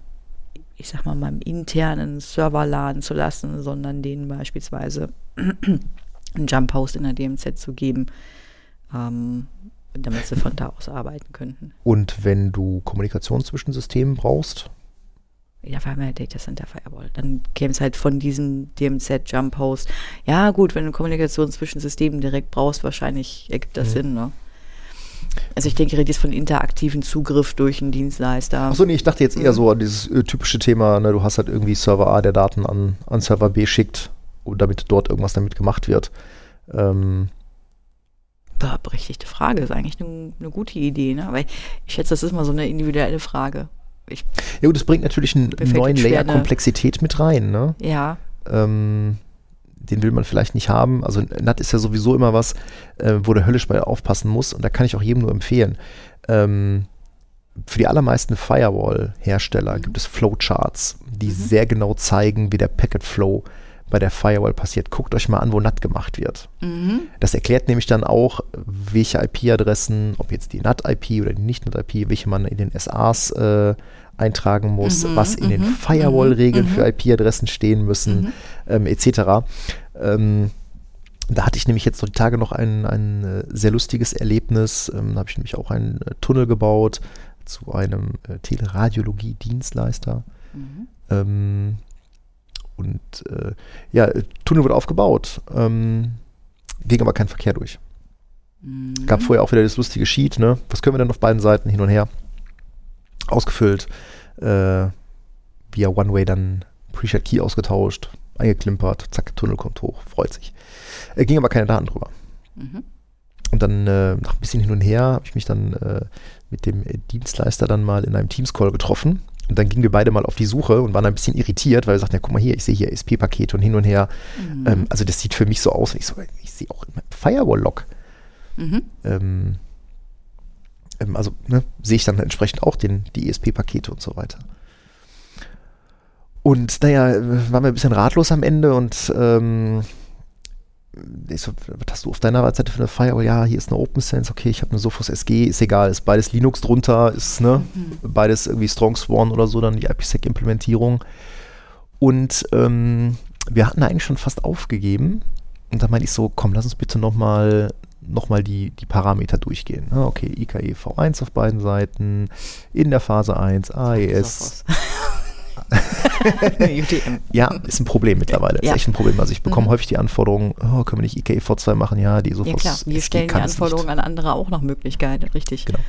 ich sag mal, meinem internen Server laden zu lassen, sondern denen beispielsweise einen Jump Host in der DMZ zu geben, ähm, damit sie von da aus arbeiten könnten. Und wenn du Kommunikation zwischen Systemen brauchst, Ja, wir haben ja Data Center Firewall. Dann käme es halt von diesem DMZ Jump Host. Ja, gut, wenn du Kommunikation zwischen Systemen direkt brauchst, wahrscheinlich ergibt das Sinn, ne? Also ich denke, ich rede jetzt von interaktiven Zugriff durch einen Dienstleister. Achso, nee, ich dachte jetzt eher so an dieses äh, typische Thema, ne, du hast halt irgendwie Server A, der Daten an, an Server B schickt, damit dort irgendwas damit gemacht wird. Ähm, Boah, berechtigte Frage, ist eigentlich eine, eine gute Idee, ne? Aber ich, ich schätze, das ist mal so eine individuelle Frage. Ich, ja gut, das bringt natürlich einen neuen Layer? Komplexität mit rein, ne? ja, ähm, den will man vielleicht nicht haben. Also NAT ist ja sowieso immer was, äh, wo der höllisch bei aufpassen muss und da kann ich auch jedem nur empfehlen. Ähm, für die allermeisten Firewall-Hersteller gibt es Flowcharts, die sehr genau zeigen, wie der Packet Flow bei der Firewall passiert. Guckt euch mal an, wo NAT gemacht wird. Das erklärt nämlich dann auch, welche IP-Adressen, ob jetzt die NAT-IP oder die Nicht-NAT-IP, welche man in den SAs äh, eintragen muss, was in den Firewall-Regeln für IP-Adressen stehen müssen, ähm, etc. Ähm, Da hatte ich nämlich jetzt noch die Tage noch ein, ein äh, sehr lustiges Erlebnis. Ähm, da habe ich nämlich auch einen äh, Tunnel gebaut zu einem äh, Teleradiologie-Dienstleister. Mhm. Ähm, und äh, ja, Tunnel wurde aufgebaut, ähm, ging aber kein Verkehr durch. Mhm. Gab vorher auch wieder das lustige Sheet, ne? Was können wir denn auf beiden Seiten hin und her? Ausgefüllt, äh, via One-Way dann Pre-Shared Key ausgetauscht, eingeklimpert, zack, Tunnel kommt hoch, freut sich. Äh, ging aber keine Daten drüber. Mhm. Und dann äh, nach ein bisschen hin und her habe ich mich dann äh, mit dem äh, Dienstleister dann mal in einem Teams-Call getroffen. Und dann gingen wir beide mal auf die Suche und waren ein bisschen irritiert, weil wir sagten, ja, guck mal hier, ich sehe hier SP-Pakete und hin und her. Mhm. Ähm, also das sieht für mich so aus. Ich, so, ich sehe auch Firewall-Log. Mhm. Ähm, ähm, also ne, sehe ich dann entsprechend auch den, die ESP-Pakete und so weiter. Und naja, waren wir ein bisschen ratlos am Ende und ähm, ich so, was hast du auf deiner Seite für eine Firewall? Ja, hier ist eine OpenSense, okay, ich habe eine Sophos SG, ist egal, ist beides Linux drunter, ist ne, Mhm. beides irgendwie Strong Sworn oder so, dann die IPsec-Implementierung. Und ähm, wir hatten eigentlich schon fast aufgegeben. Und da meinte ich so, komm, lass uns bitte nochmal noch mal die, die Parameter durchgehen. Ah, okay, IKE V1 auf beiden Seiten, in der Phase 1, AES. Ja, ist ein Problem mittlerweile. Ja. Ist echt ein Problem. Also ich bekomme Mhm. häufig die Anforderung, oh, können wir nicht IKE V2 machen? Ja, die Ja Sophos klar, wir stellen die Anforderungen an andere auch nach Möglichkeit, richtig. Genau.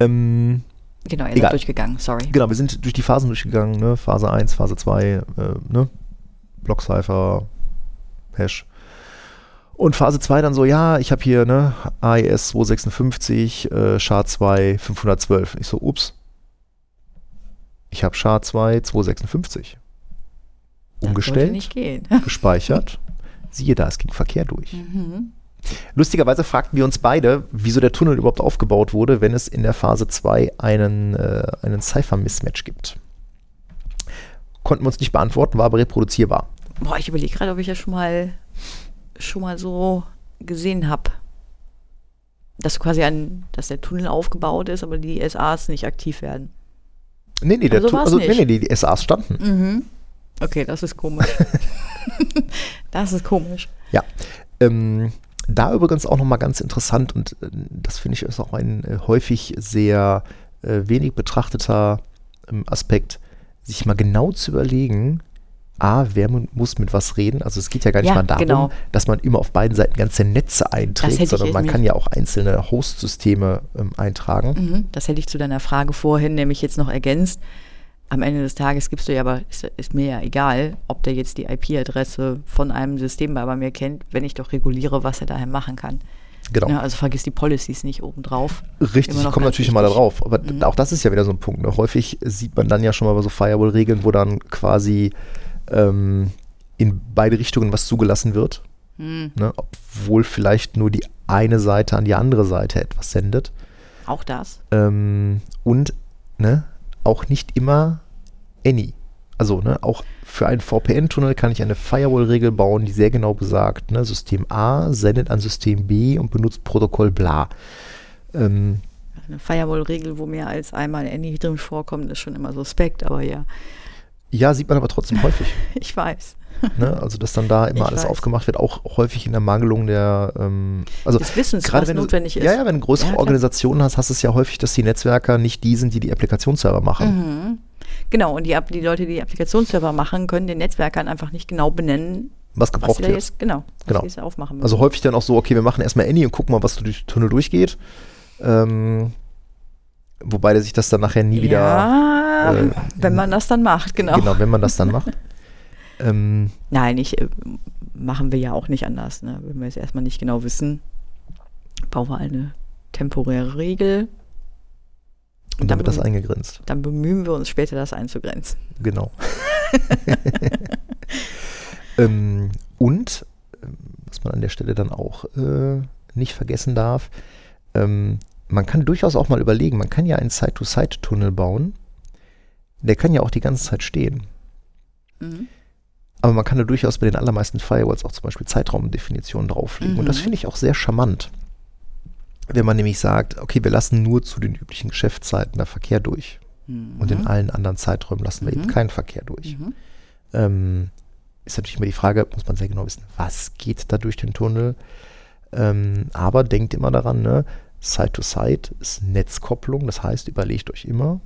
Ähm, Genau, ihr seid durchgegangen, sorry. Genau, wir sind durch die Phasen durchgegangen, ne? Phase 1, Phase 2, äh, ne? Blockcipher, Hash. Und Phase 2 dann so, ja, ich habe hier, ne, AES 256, äh, SHA-2 512. Ich so, ups. Ich habe SHA-2 256. Das sollte Umgestellt, nicht gehen. gespeichert. Siehe da, es ging Verkehr durch. Mhm. Lustigerweise fragten wir uns beide, wieso der Tunnel überhaupt aufgebaut wurde, wenn es in der Phase 2 einen, äh, einen Cypher-Mismatch gibt. Konnten wir uns nicht beantworten, war aber reproduzierbar. Boah, ich überlege gerade, ob ich das schon mal schon mal so gesehen habe. Dass quasi ein, dass der Tunnel aufgebaut ist, aber die SAs nicht aktiv werden. Nee, nee, der Also Tu- also, nee, nee, die, die SAs standen. Mhm. Okay, das ist komisch. das ist komisch. Ja. Ähm, da übrigens auch nochmal ganz interessant und äh, das finde ich ist auch ein äh, häufig sehr äh, wenig betrachteter ähm, Aspekt, sich mal genau zu überlegen, A, wer mu- muss mit was reden. Also es geht ja gar nicht Ja, mal darum, genau. dass man immer auf beiden Seiten ganze Netze einträgt, sondern man kann ja auch einzelne Host-Systeme ähm, eintragen. Mhm. Das hätte ich zu deiner Frage vorhin nämlich jetzt noch ergänzt. Am Ende des Tages gibst du ja aber, ist, ist mir ja egal, ob der jetzt die IP-Adresse von einem System bei mir kennt, wenn ich doch reguliere, was er daher machen kann. Genau. Ja, also vergiss die Policies nicht obendrauf. Richtig, ich komme natürlich immer da wichtig. drauf. Aber auch das ist ja wieder so ein Punkt. Ne? Häufig sieht man dann ja schon mal bei so Firewall-Regeln, wo dann quasi ähm, in beide Richtungen was zugelassen wird. Hm, Ne? Obwohl vielleicht nur die eine Seite an die andere Seite etwas sendet. auch das. Ähm, und ne, auch nicht immer any. Also ne, auch für einen VPN-Tunnel kann ich eine Firewall-Regel bauen, die sehr genau besagt, ne, System A sendet an System B und benutzt Protokoll bla. Ähm, Eine Firewall-Regel, wo mehr als einmal Any drin vorkommt, ist schon immer suspekt, aber ja, Ja, sieht man aber trotzdem häufig. ich weiß. Ne? Also, dass dann da immer Ich alles weiß. aufgemacht wird, auch häufig in der Mangelung der, ähm, also Des Wissens, gerade was wenn du, notwendig ist. Ja, ja, wenn du größere Ja. Organisationen hast, hast du es ja häufig, dass die Netzwerker nicht die sind, die die Applikationsserver machen. Mhm. Genau, und die, die Leute, die die Applikationsserver machen, können den Netzwerkern einfach nicht genau benennen, Was was gebraucht da wird. jetzt, genau, was Genau. Also häufig dann auch so, okay, wir machen erstmal Any und gucken mal, was durch den Tunnel durchgeht. Ähm, wobei der sich das dann nachher nie wieder, ja, äh, wenn man das dann macht, genau. genau, wenn man das dann macht. ähm, Nein, ich, äh, machen wir ja auch nicht anders. Ne? Wenn wir jetzt erstmal nicht genau wissen, bauen wir eine temporäre Regel, und dann wird das eingegrenzt. dann bemühen wir uns später, das einzugrenzen. Genau. ähm, und, ähm, was man an der Stelle dann auch äh, nicht vergessen darf, ähm, man kann durchaus auch mal überlegen, man kann ja einen Side-to-Side-Tunnel bauen. Der kann ja auch die ganze Zeit stehen. Mhm. Aber man kann da durchaus bei den allermeisten Firewalls auch zum Beispiel Zeitraumdefinitionen drauflegen. Und das Mhm. finde ich auch sehr charmant. Wenn man nämlich sagt, okay, wir lassen nur zu den üblichen Geschäftszeiten da Verkehr durch. Und in allen anderen Zeiträumen lassen wir eben Mhm. keinen Verkehr durch. Mhm. Ähm, ist natürlich immer die Frage, muss man sehr genau wissen, was geht da durch den Tunnel? Ähm, aber denkt immer daran, ne? Side-to-Side ist Netzkopplung, das heißt, überlegt euch immer,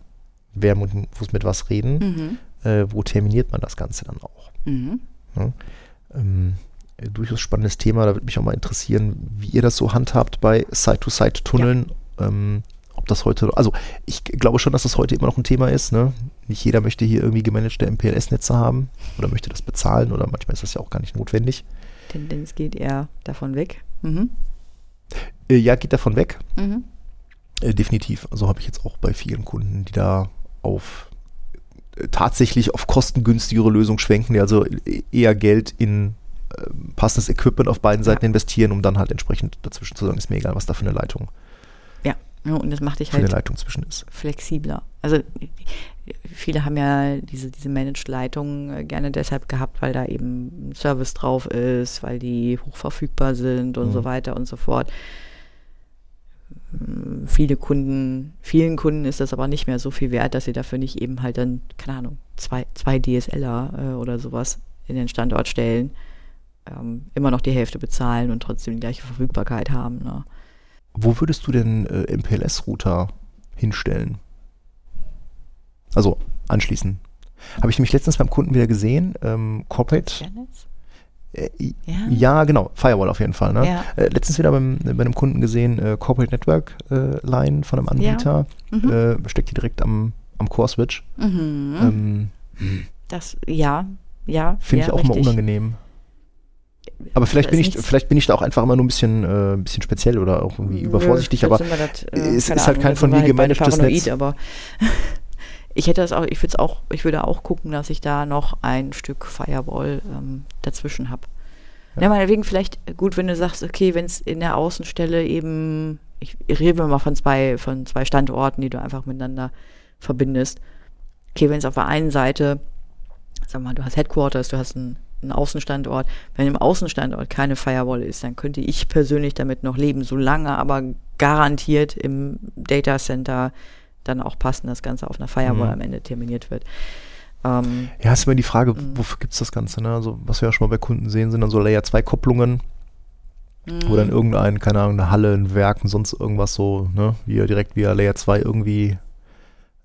wer muss mit was reden, Mhm. äh, wo terminiert man das Ganze dann auch. Mhm. Ne? Ähm, äh, durchaus spannendes Thema, da würde mich auch mal interessieren, wie ihr das so handhabt bei Side-to-Side-Tunneln. Ähm, ob das heute, also ich glaube schon, dass das heute immer noch ein Thema ist. Ne? Nicht jeder möchte hier irgendwie gemanagte MPLS-Netze haben oder möchte das bezahlen oder manchmal ist das ja auch gar nicht notwendig. Tendenz geht eher davon weg. Mhm. Äh, ja, geht davon weg. Mhm. Äh, definitiv. Also habe ich jetzt auch bei vielen Kunden, die da auf äh, tatsächlich auf kostengünstigere Lösungen schwenken, die also e- eher Geld in äh, passendes Equipment auf beiden Seiten investieren, um dann halt entsprechend dazwischen zu sagen, ist mir egal, was da für eine Leitung, Ja. ja, und das macht dich für eine halt Leitung zwischen ist. flexibler. Also viele haben ja diese, diese Managed-Leitungen äh, gerne deshalb gehabt, weil da eben ein Service drauf ist, weil die hochverfügbar sind und Mhm. so weiter und so fort. Viele Kunden, vielen Kunden ist das aber nicht mehr so viel wert, dass sie dafür nicht eben halt dann, keine Ahnung, zwei, zwei DSLer äh, oder sowas in den Standort stellen, ähm, immer noch die Hälfte bezahlen und trotzdem die gleiche Verfügbarkeit haben. Ne? Wo würdest du denn äh, MPLS-Router hinstellen? Also anschließen. Habe ich nämlich letztens beim Kunden wieder gesehen, ähm, Corporate. Fairnetz? Äh, Ja. ja, genau, Firewall auf jeden Fall. Ne? Ja. Äh, letztens wieder beim, bei einem Kunden gesehen, äh, Corporate Network äh, Line von einem Anbieter. Mhm. Äh, steckt die direkt am, am Core-Switch. Mhm. Ähm, Das, ja, ja. Finde ja, ich auch immer richtig. unangenehm. Aber vielleicht bin, ich, nichts- vielleicht bin ich da auch einfach immer nur ein bisschen, äh, ein bisschen speziell oder auch irgendwie übervorsichtig, Nö, aber sind wir das, es keine ist halt kein von mir halt gemanagtes Netz. Aber ich hätte das auch, ich würde auch, ich würde auch gucken, dass ich da noch ein Stück Firewall ähm, dazwischen habe. Ja. meinetwegen vielleicht gut, wenn du sagst, okay, wenn es in der Außenstelle eben, ich, ich rede mal von zwei, von zwei Standorten, die du einfach miteinander verbindest. Okay, wenn es auf der einen Seite, sag mal, du hast Headquarters, du hast einen, einen Außenstandort, wenn im Außenstandort keine Firewall ist, dann könnte ich persönlich damit noch leben, solange aber garantiert im Data Center dann auch passen, das Ganze auf einer Firewall Mhm. am Ende terminiert wird. Ähm, Ja, ist immer die Frage, Mhm. wofür gibt es das Ganze? Ne? Also, was wir ja schon mal bei Kunden sehen, sind dann so Layer-2-Kopplungen, wo Mhm. dann irgendein, keine Ahnung, eine Halle, ein Werk und sonst irgendwas so, ne, via, direkt via Layer 2 irgendwie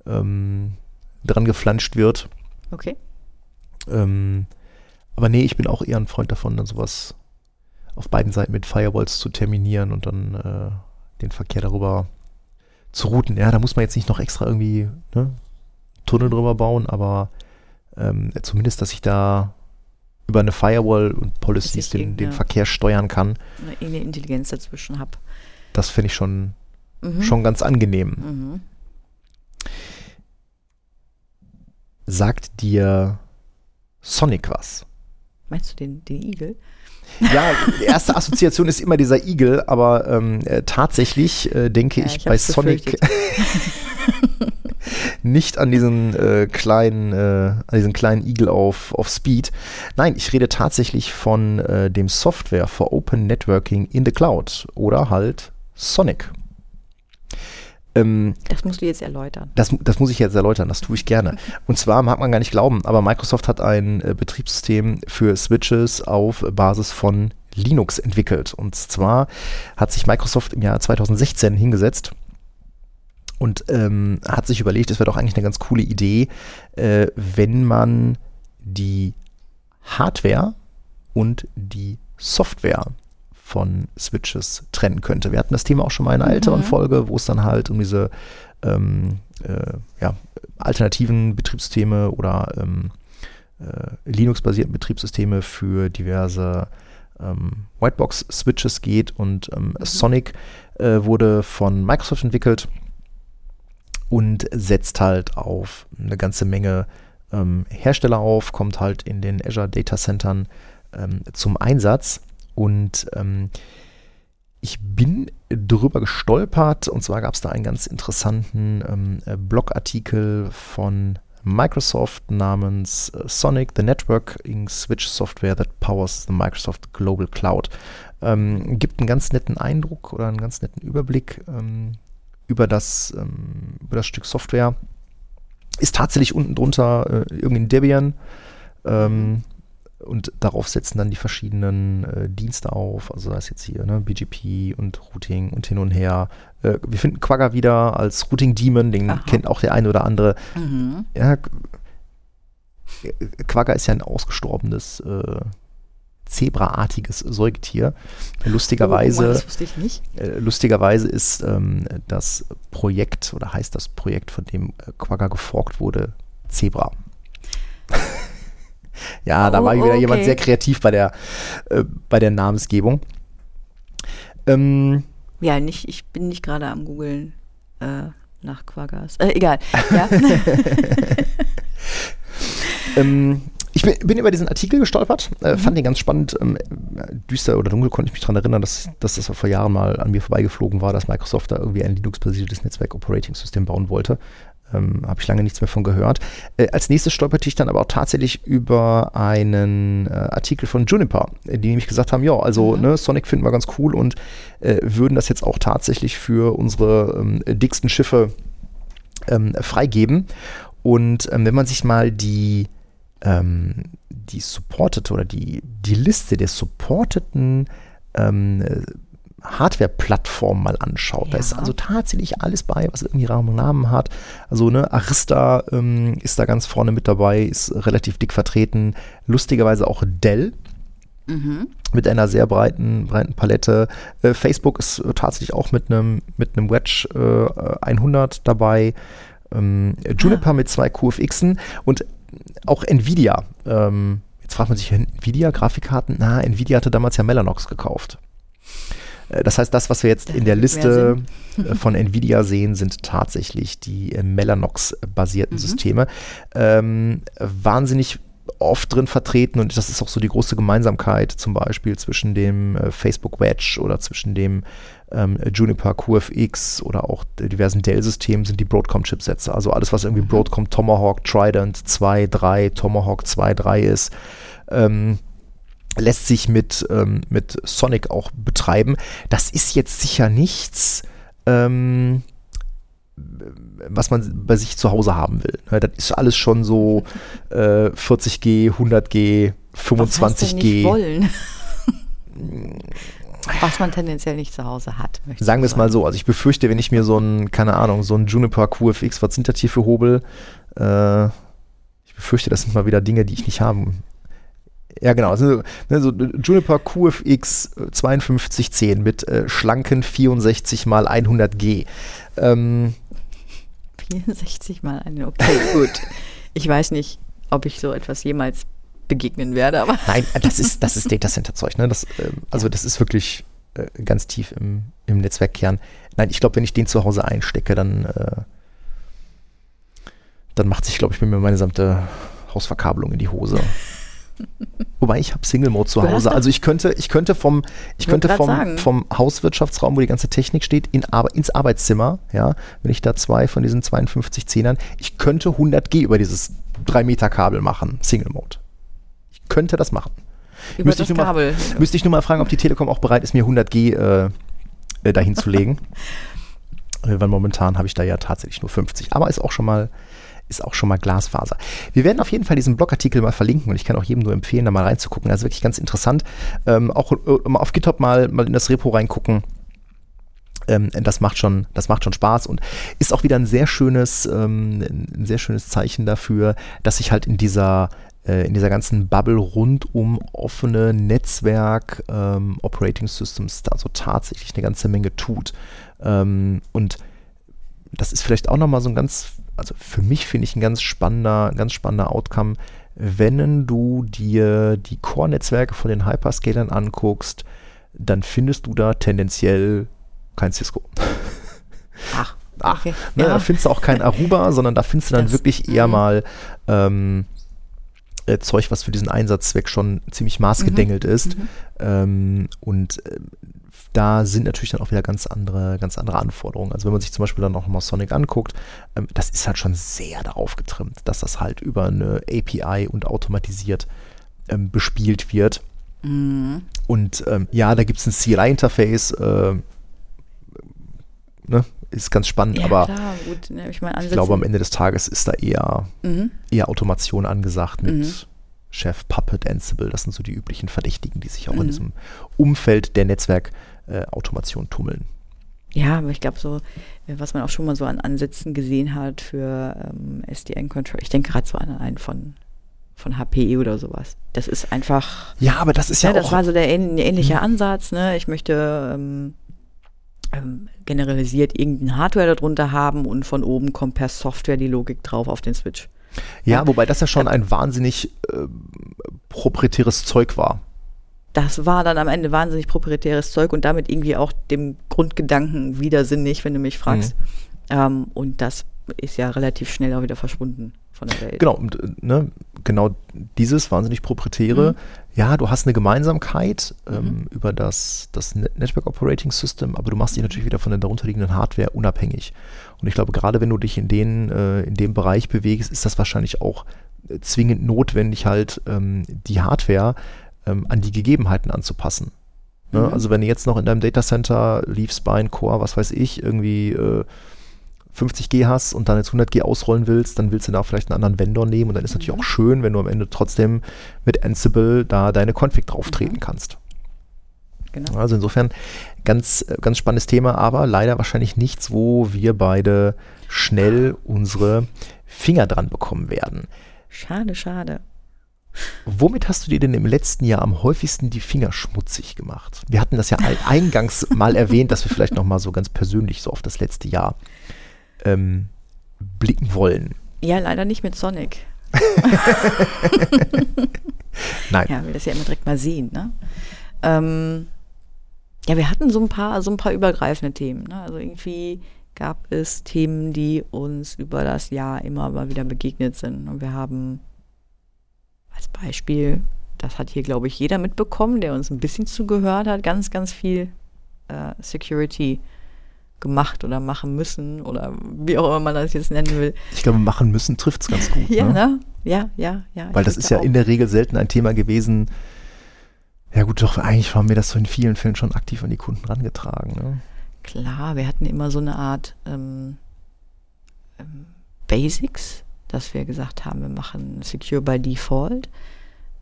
ähm, dran geflanscht wird. okay. Ähm, aber nee, ich bin auch eher ein Freund davon, dann sowas auf beiden Seiten mit Firewalls zu terminieren und dann äh, den Verkehr darüber zu routen. Ja, da muss man jetzt nicht noch extra irgendwie ne, Tunnel drüber bauen, aber ähm, zumindest, dass ich da über eine Firewall und Policies den, den Verkehr steuern kann, Eine, Intelligenz dazwischen habe. das finde ich schon, Mhm. schon ganz angenehm. Mhm. Sagt dir Sonic was? Meinst du den, den Igel? Ja, die erste Assoziation ist immer dieser Igel, aber ähm, äh, tatsächlich äh, denke Ja, ich, ich bei Sonic nicht an diesen äh, kleinen, äh, an diesen kleinen Igel auf, auf Speed. Nein, ich rede tatsächlich von äh, dem Software for Open Networking in the Cloud oder halt Sonic. Ähm, Das musst du jetzt erläutern. das, das muss ich jetzt erläutern, das tue ich gerne. Und zwar mag man gar nicht glauben, aber Microsoft hat ein äh, Betriebssystem für Switches auf Basis von Linux entwickelt. Und zwar hat sich Microsoft im Jahr 2016 hingesetzt und ähm, hat sich überlegt, es wäre doch eigentlich eine ganz coole Idee, äh, wenn man die Hardware und die Software von Switches trennen könnte. Wir hatten das Thema auch schon mal in einer älteren Mhm. Folge, wo es dann halt um diese ähm, äh, ja, alternativen Betriebssysteme oder ähm, äh, Linux-basierten Betriebssysteme für diverse ähm, Whitebox-Switches geht. Und ähm, Sonic äh, wurde von Microsoft entwickelt und setzt halt auf eine ganze Menge ähm, Hersteller auf, kommt halt in den Azure Data Centern ähm, zum Einsatz. Und ähm, ich bin drüber gestolpert und zwar gab es da einen ganz interessanten ähm, äh, Blogartikel von Microsoft namens äh, Sonic, the Networking Switch Software that powers the Microsoft Global Cloud. Ähm, gibt einen ganz netten Eindruck oder einen ganz netten Überblick ähm, über, das, ähm, über das Stück Software. Ist tatsächlich unten drunter äh, irgendwie ein Debian. Ähm, und darauf setzen dann die verschiedenen äh, Dienste auf, also da ist jetzt hier ne, BGP und Routing und hin und her. Äh, wir finden Quagga wieder als Routing-Demon, den Aha. kennt auch der eine oder andere. Mhm. Ja, Quagga ist ja ein ausgestorbenes äh, zebraartiges Säugetier. Lustigerweise, Oh, das wusste ich nicht. äh, lustigerweise ist ähm, das Projekt oder heißt das Projekt, von dem äh, Quagga geforkt wurde, Zebra. ja, da Oh, war wieder okay. jemand sehr kreativ bei der, äh, bei der Namensgebung. Ähm, Ja, nicht, ich bin nicht gerade am googeln äh, nach Quaggas. Äh, egal. Ja. Ähm, ich bin, bin über diesen Artikel gestolpert, äh, fand den ganz spannend. Ähm, düster oder dunkel konnte ich mich daran erinnern, dass, dass das vor Jahren mal an mir vorbeigeflogen war, dass Microsoft da irgendwie ein Linux-basiertes Netzwerk-Operating-System bauen wollte. Ähm, Habe ich lange nichts mehr von gehört. Äh, als nächstes stolperte ich dann aber auch tatsächlich über einen äh, Artikel von Juniper, äh, die nämlich gesagt haben, ja, also Mhm. ne, Sonic finden wir ganz cool und äh, würden das jetzt auch tatsächlich für unsere ähm, dicksten Schiffe ähm, freigeben. Und ähm, wenn man sich mal die, ähm, die supported oder die, die Liste der supporteten Hardware-Plattformen mal anschaut, da ist Ja. also tatsächlich alles bei, was irgendwie Rahmen und Namen hat. Also ne, Arista ähm, ist da ganz vorne mit dabei, ist relativ dick vertreten. Lustigerweise auch Dell mhm. mit einer sehr breiten, breiten Palette. Äh, Facebook ist äh, tatsächlich auch mit einem mit einem Wedge äh, 100 dabei. Ähm, Juniper mit zwei QFXen und auch Nvidia. Ähm, jetzt fragt man sich, Nvidia Grafikkarten? Na, Nvidia hatte damals ja Mellanox gekauft. Äh, Das heißt, das, was wir jetzt in der Liste äh, von Nvidia sehen, sind tatsächlich die äh, Mellanox-basierten Mhm. Systeme. Ähm, wahnsinnig oft drin vertreten und das ist auch so die große Gemeinsamkeit zum Beispiel zwischen dem Facebook Wedge oder zwischen dem ähm, Juniper QFX oder auch diversen Dell-Systemen sind die Broadcom-Chipsätze. Also alles, was irgendwie Broadcom Tomahawk Trident 2, 3, Tomahawk 2, 3 ist, ähm, lässt sich mit, ähm, mit Sonic auch betreiben. Das ist jetzt sicher nichts, ähm, was man bei sich zu Hause haben will. Ne, Das ist alles schon so äh, 40G, 100G, Was heißt denn nicht 25G. wollen? Was man tendenziell nicht zu Hause hat. Sagen wir es mal so, also ich befürchte, wenn ich mir so ein, keine Ahnung, so ein Juniper QFX, was sind das hier für Hobel? Äh, ich befürchte, das sind mal wieder Dinge, die ich nicht haben. Ja, genau. Also, ne, so Juniper QFX äh, 5210 mit äh, schlanken 64 mal 100G. Ähm, 64 mal einen. Okay, gut. Ich weiß nicht, ob ich so etwas jemals begegnen werde, aber Nein, das ist, das ist Data Center Zeug. Ne? Das, ähm, also das ist wirklich äh, ganz tief im, im Netzwerkkern. Nein, ich glaube, wenn ich den zu Hause einstecke, dann, äh, dann macht sich, glaube ich, bei mir meine gesamte Hausverkabelung in die Hose. Wobei ich habe Single Mode zu Hause. Also ich könnte, ich könnte vom, ich könnte vom, sagen. vom Hauswirtschaftsraum, wo die ganze Technik steht, in, ins Arbeitszimmer, ja, wenn ich da zwei von diesen 52 Zehnern, ich könnte 100G über dieses 3 Meter Kabel machen, Single Mode. Ich könnte das machen. über Müsste das ich nur mal- Kabel. Müsste ich nur mal fragen, ob die Telekom auch bereit ist, mir 100G äh, äh, dahin zu legen. Weil momentan habe ich da ja tatsächlich nur 50. Aber ist auch schon mal ist auch schon mal Glasfaser. Wir werden auf jeden Fall diesen Blogartikel mal verlinken und ich kann auch jedem nur empfehlen, da mal reinzugucken. Ist wirklich ganz interessant. Ähm, auch äh, mal auf GitHub mal, mal in das Repo reingucken. Ähm, das macht schon, das macht schon Spaß und ist auch wieder ein sehr schönes, ähm, ein sehr schönes Zeichen dafür, dass sich halt in dieser äh, in dieser ganzen Bubble rund um offene Netzwerk ähm, Systems da so tatsächlich eine ganze Menge tut. Und das ist vielleicht auch nochmal so ein ganz, also für mich finde ich ein ganz spannender, ganz spannender Outcome, wenn du dir die Core-Netzwerke von den Hyperscalern anguckst, dann findest du da tendenziell kein Cisco. Ach, Ach, okay. Ne, Da ja. findest du auch kein Aruba, sondern da findest du dann Das- wirklich eher mhm. mal ähm, äh, Zeug, was für diesen Einsatzzweck schon ziemlich maßgedengelt ist. Mhm. Ähm, und ähm, da sind natürlich dann auch wieder ganz andere, ganz andere Anforderungen. Also wenn man sich zum Beispiel dann auch nochmal Sonic anguckt, ähm, das ist halt schon sehr darauf getrimmt, dass das halt über eine API und automatisiert ähm, bespielt wird. Mhm. Und ähm, ja, da gibt es ein CLI-Interface, äh, ne, ist ganz spannend, Ja, aber klar, gut. Ne, ich meine, ich glaube, am Ende des Tages ist da eher, Mhm. eher Automation angesagt mit, Mhm. Chef, Puppet, Ansible, das sind so die üblichen Verdächtigen, die sich auch in Mhm. diesem Umfeld der Netzwerkautomation tummeln. Ja, aber ich glaube so, äh, was man auch schon mal so an Ansätzen gesehen hat für ähm, SDN-Control, ich denke gerade so an einen von, von HPE oder sowas. Das ist einfach, Ja, aber das ist ja, ja, das auch. war so der ähn ähnliche Ansatz. Ne? Ich möchte ähm, ähm, generalisiert irgendein Hardware darunter haben und von oben kommt per Software die Logik drauf auf den Switch. ja, wobei das ja schon ein wahnsinnig äh, proprietäres Zeug war. Das war dann am Ende wahnsinnig proprietäres Zeug und damit irgendwie auch dem Grundgedanken widersinnig, wenn du mich fragst. Ähm, und das ist ja relativ schnell auch wieder verschwunden von der Welt. Genau, und, äh, ne, genau dieses wahnsinnig proprietäre. Ja, du hast eine Gemeinsamkeit ähm, über das, das Net- Network Operating System, aber du machst dich natürlich wieder von der darunterliegenden Hardware unabhängig. Und ich glaube, gerade wenn du dich in, den, äh, in dem Bereich bewegst, ist das wahrscheinlich auch äh, zwingend notwendig, halt ähm, die Hardware ähm, an die Gegebenheiten anzupassen. Ne? Mhm. Also wenn du jetzt noch in deinem Datacenter Leaf Spine Core, was weiß ich, irgendwie äh, 50G hast und dann jetzt 100G ausrollen willst, dann willst du da vielleicht einen anderen Vendor nehmen und dann ist natürlich Mhm. auch schön, wenn du am Ende trotzdem mit Ansible da deine Config drauf treten Mhm. kannst. Genau. Also insofern ganz, ganz spannendes Thema, aber leider wahrscheinlich nichts, wo wir beide schnell unsere Finger dran bekommen werden. Schade, schade. Womit hast du dir denn im letzten Jahr am häufigsten die Finger schmutzig gemacht? Wir hatten das ja ein- eingangs mal erwähnt, dass wir vielleicht noch mal so ganz persönlich so auf das letzte Jahr ähm, blicken wollen. Ja, leider nicht mit Sonic. Nein. Ja, will das ja immer direkt mal sehen, ne? Ähm, ja, wir hatten so ein paar, so ein paar übergreifende Themen. Ne? Also irgendwie gab es Themen, die uns über das Jahr immer mal wieder begegnet sind. Und wir haben als Beispiel, das hat hier, glaube ich, jeder mitbekommen, der uns ein bisschen zugehört hat, ganz, ganz viel äh, Security gemacht oder machen müssen oder wie auch immer man das jetzt nennen will. Ich glaube, machen müssen trifft es ganz gut. Ja, ne? ne? Ja, ja, ja. Weil das ist ja auch. in der Regel selten ein Thema gewesen. Ja gut, doch eigentlich haben wir das so in vielen Fällen schon aktiv an die Kunden rangetragen. Ne? Klar, wir hatten immer so eine Art ähm, ähm, Basics, dass wir gesagt haben, wir machen Secure by Default.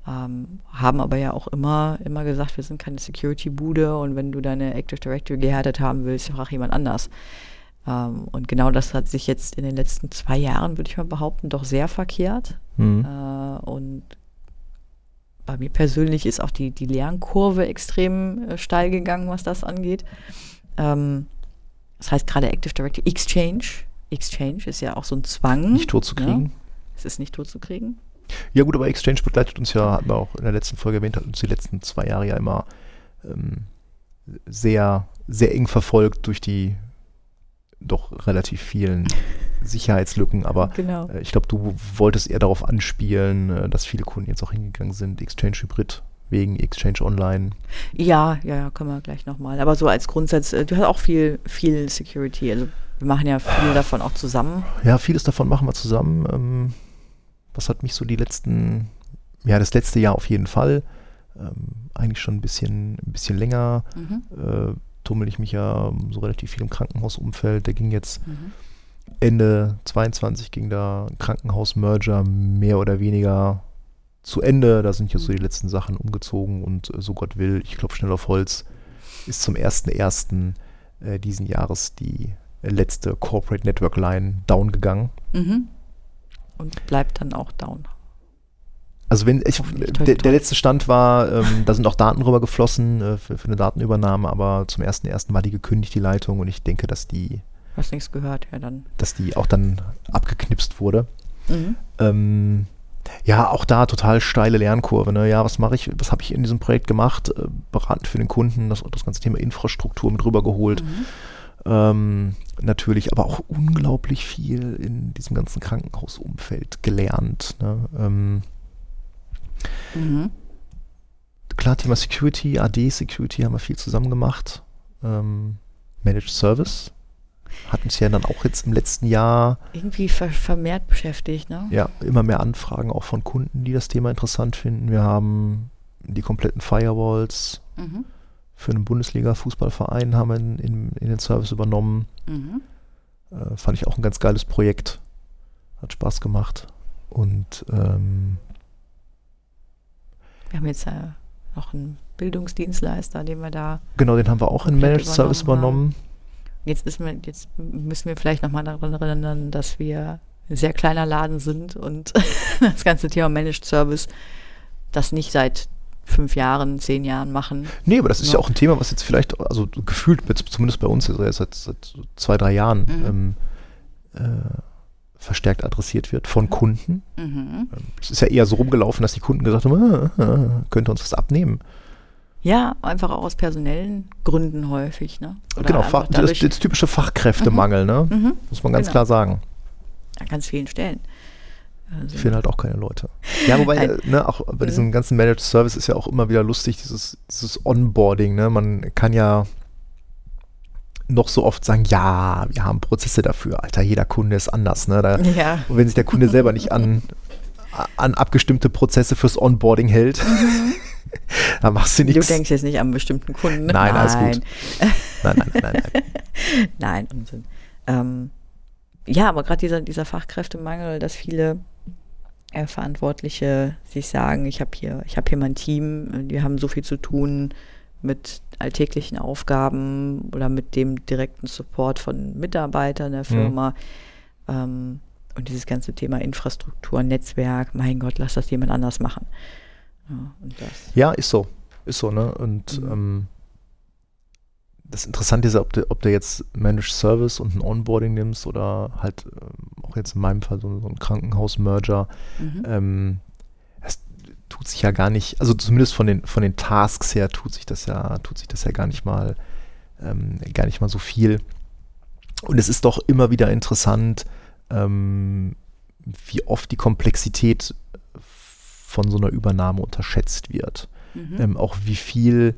Ähm, haben aber ja auch immer, immer gesagt, wir sind keine Security-Bude und wenn du deine Active Directory gehärtet haben willst, frag jemand anders. Ähm, und genau das hat sich jetzt in den letzten zwei Jahren, würde ich mal behaupten, doch sehr verkehrt. Mhm. Äh, und bei mir persönlich ist auch die, die Lernkurve extrem äh, steil gegangen, was das angeht. Ähm, das heißt gerade Active Directory Exchange. Exchange ist ja auch so ein Zwang. Nicht tot zu kriegen. Ja, es ist nicht tot zu kriegen. Ja gut, aber Exchange begleitet uns ja, hatten wir auch in der letzten Folge erwähnt, hat uns die letzten zwei Jahre ja immer ähm, sehr, sehr eng verfolgt durch die doch relativ vielen Sicherheitslücken. Aber Genau. äh, ich glaube, du wolltest eher darauf anspielen, äh, dass viele Kunden jetzt auch hingegangen sind, Exchange Hybrid wegen Exchange Online. Ja, ja, ja, können wir gleich nochmal. Aber so als Grundsatz, äh, du hast auch viel, viel Security. Also wir machen ja viel davon auch zusammen. Ja, vieles davon machen wir zusammen. Ähm, was hat mich so die letzten, ja, das letzte Jahr auf jeden Fall, ähm, eigentlich schon ein bisschen, ein bisschen länger, Mhm. äh, tummel ich mich ja so relativ viel im Krankenhausumfeld. Der ging jetzt Mhm. Ende 22 ging da Krankenhaus-Merger mehr oder weniger zu Ende. Da sind jetzt so die letzten Sachen umgezogen und äh, so Gott will, ich klopfe schnell auf Holz, ist zum 1.1. Äh, diesen Jahres die letzte Corporate Network Line down gegangen. Mhm. Und bleibt dann auch down. Also wenn ich, der, der letzte Stand war, ähm, da sind auch Daten rüber geflossen äh, für, für eine Datenübernahme, aber zum 1.1. war die gekündigt, die Leitung, und ich denke, dass die, Hast nichts gehört, ja dann. dass die auch dann abgeknipst wurde. Mhm. Ähm, ja, auch da total steile Lernkurve. Ne? Ja, was mache ich, was habe ich in diesem Projekt gemacht? Äh, beratend für den Kunden, das, das ganze Thema Infrastruktur mit rübergeholt. Mhm. Ähm, natürlich, aber auch unglaublich viel in diesem ganzen Krankenhausumfeld gelernt. Ne? Ähm, Mhm. klar, Thema Security, AD Security haben wir viel zusammen gemacht. Ähm, Managed Service hat uns ja dann auch jetzt im letzten Jahr Irgendwie ver vermehrt beschäftigt, ne? ja immer mehr Anfragen auch von Kunden, die das Thema interessant finden. Wir haben die kompletten Firewalls Mhm. Für einen Bundesliga-Fußballverein haben wir in, in, in den Service übernommen. Mhm. Äh, fand ich auch ein ganz geiles Projekt. Hat Spaß gemacht. Und ähm, Wir haben jetzt äh, noch einen Bildungsdienstleister, den wir da. Genau, den haben wir auch in Managed Service übernommen. Jetzt, ist jetzt müssen wir vielleicht nochmal daran erinnern, dass wir ein sehr kleiner Laden sind und das ganze Thema Managed Service das nicht seit fünf Jahren, zehn Jahren machen. Nee, aber das ist ja, Ja. auch ein Thema, was jetzt vielleicht, also gefühlt, jetzt zumindest bei uns, seit, seit zwei, drei Jahren Mhm. ähm, äh, verstärkt adressiert wird von Kunden. Mhm. Ähm, Es ist ja eher so rumgelaufen, dass die Kunden gesagt haben, äh, äh, könnte uns was abnehmen. Ja, einfach auch aus personellen Gründen häufig. Ne? Oder genau, Fach, das, das typische Fachkräftemangel, ne? Mhm. muss man ganz Genau. klar sagen. an ganz vielen Stellen. Also, finde halt auch keine Leute. Ja, wobei, Nein. äh, ne, auch bei Mhm. diesem ganzen Managed Service ist ja auch immer wieder lustig, dieses, dieses Onboarding, ne? Man kann ja noch so oft sagen, ja, wir haben Prozesse dafür. Alter, jeder Kunde ist anders, ne? Da, ja, und wenn sich der Kunde selber nicht an, an abgestimmte Prozesse fürs Onboarding hält, dann machst du Mhm. du nichts. denkst jetzt nicht an bestimmten Kunden. Nein, alles gut. Nein, nein, nein, nein, nein. Nein, Unsinn. Ähm, ja, aber gerade dieser, dieser Fachkräftemangel, dass viele Verantwortliche sich sagen, ich habe hier, ich habe hier mein Team, die haben so viel zu tun mit alltäglichen Aufgaben oder mit dem direkten Support von Mitarbeitern der Firma. Ähm, und dieses ganze Thema Infrastruktur, Netzwerk, mein Gott, lass das jemand anders machen. Ja. Ja, ist so. Ist so, ne? Und Mhm. ähm, das Interessante ist ob du, ob du jetzt Managed Service und ein Onboarding nimmst oder halt ähm, auch jetzt in meinem Fall so, so ein Krankenhaus-Merger. Mhm. Ähm, das tut sich ja gar nicht, also zumindest von den, von den Tasks her tut sich das ja, tut sich das ja gar nicht mal, ähm, gar nicht mal so viel. Und es ist doch immer wieder interessant, ähm, wie oft die Komplexität von so einer Übernahme unterschätzt wird. Mhm. Ähm, auch wie viel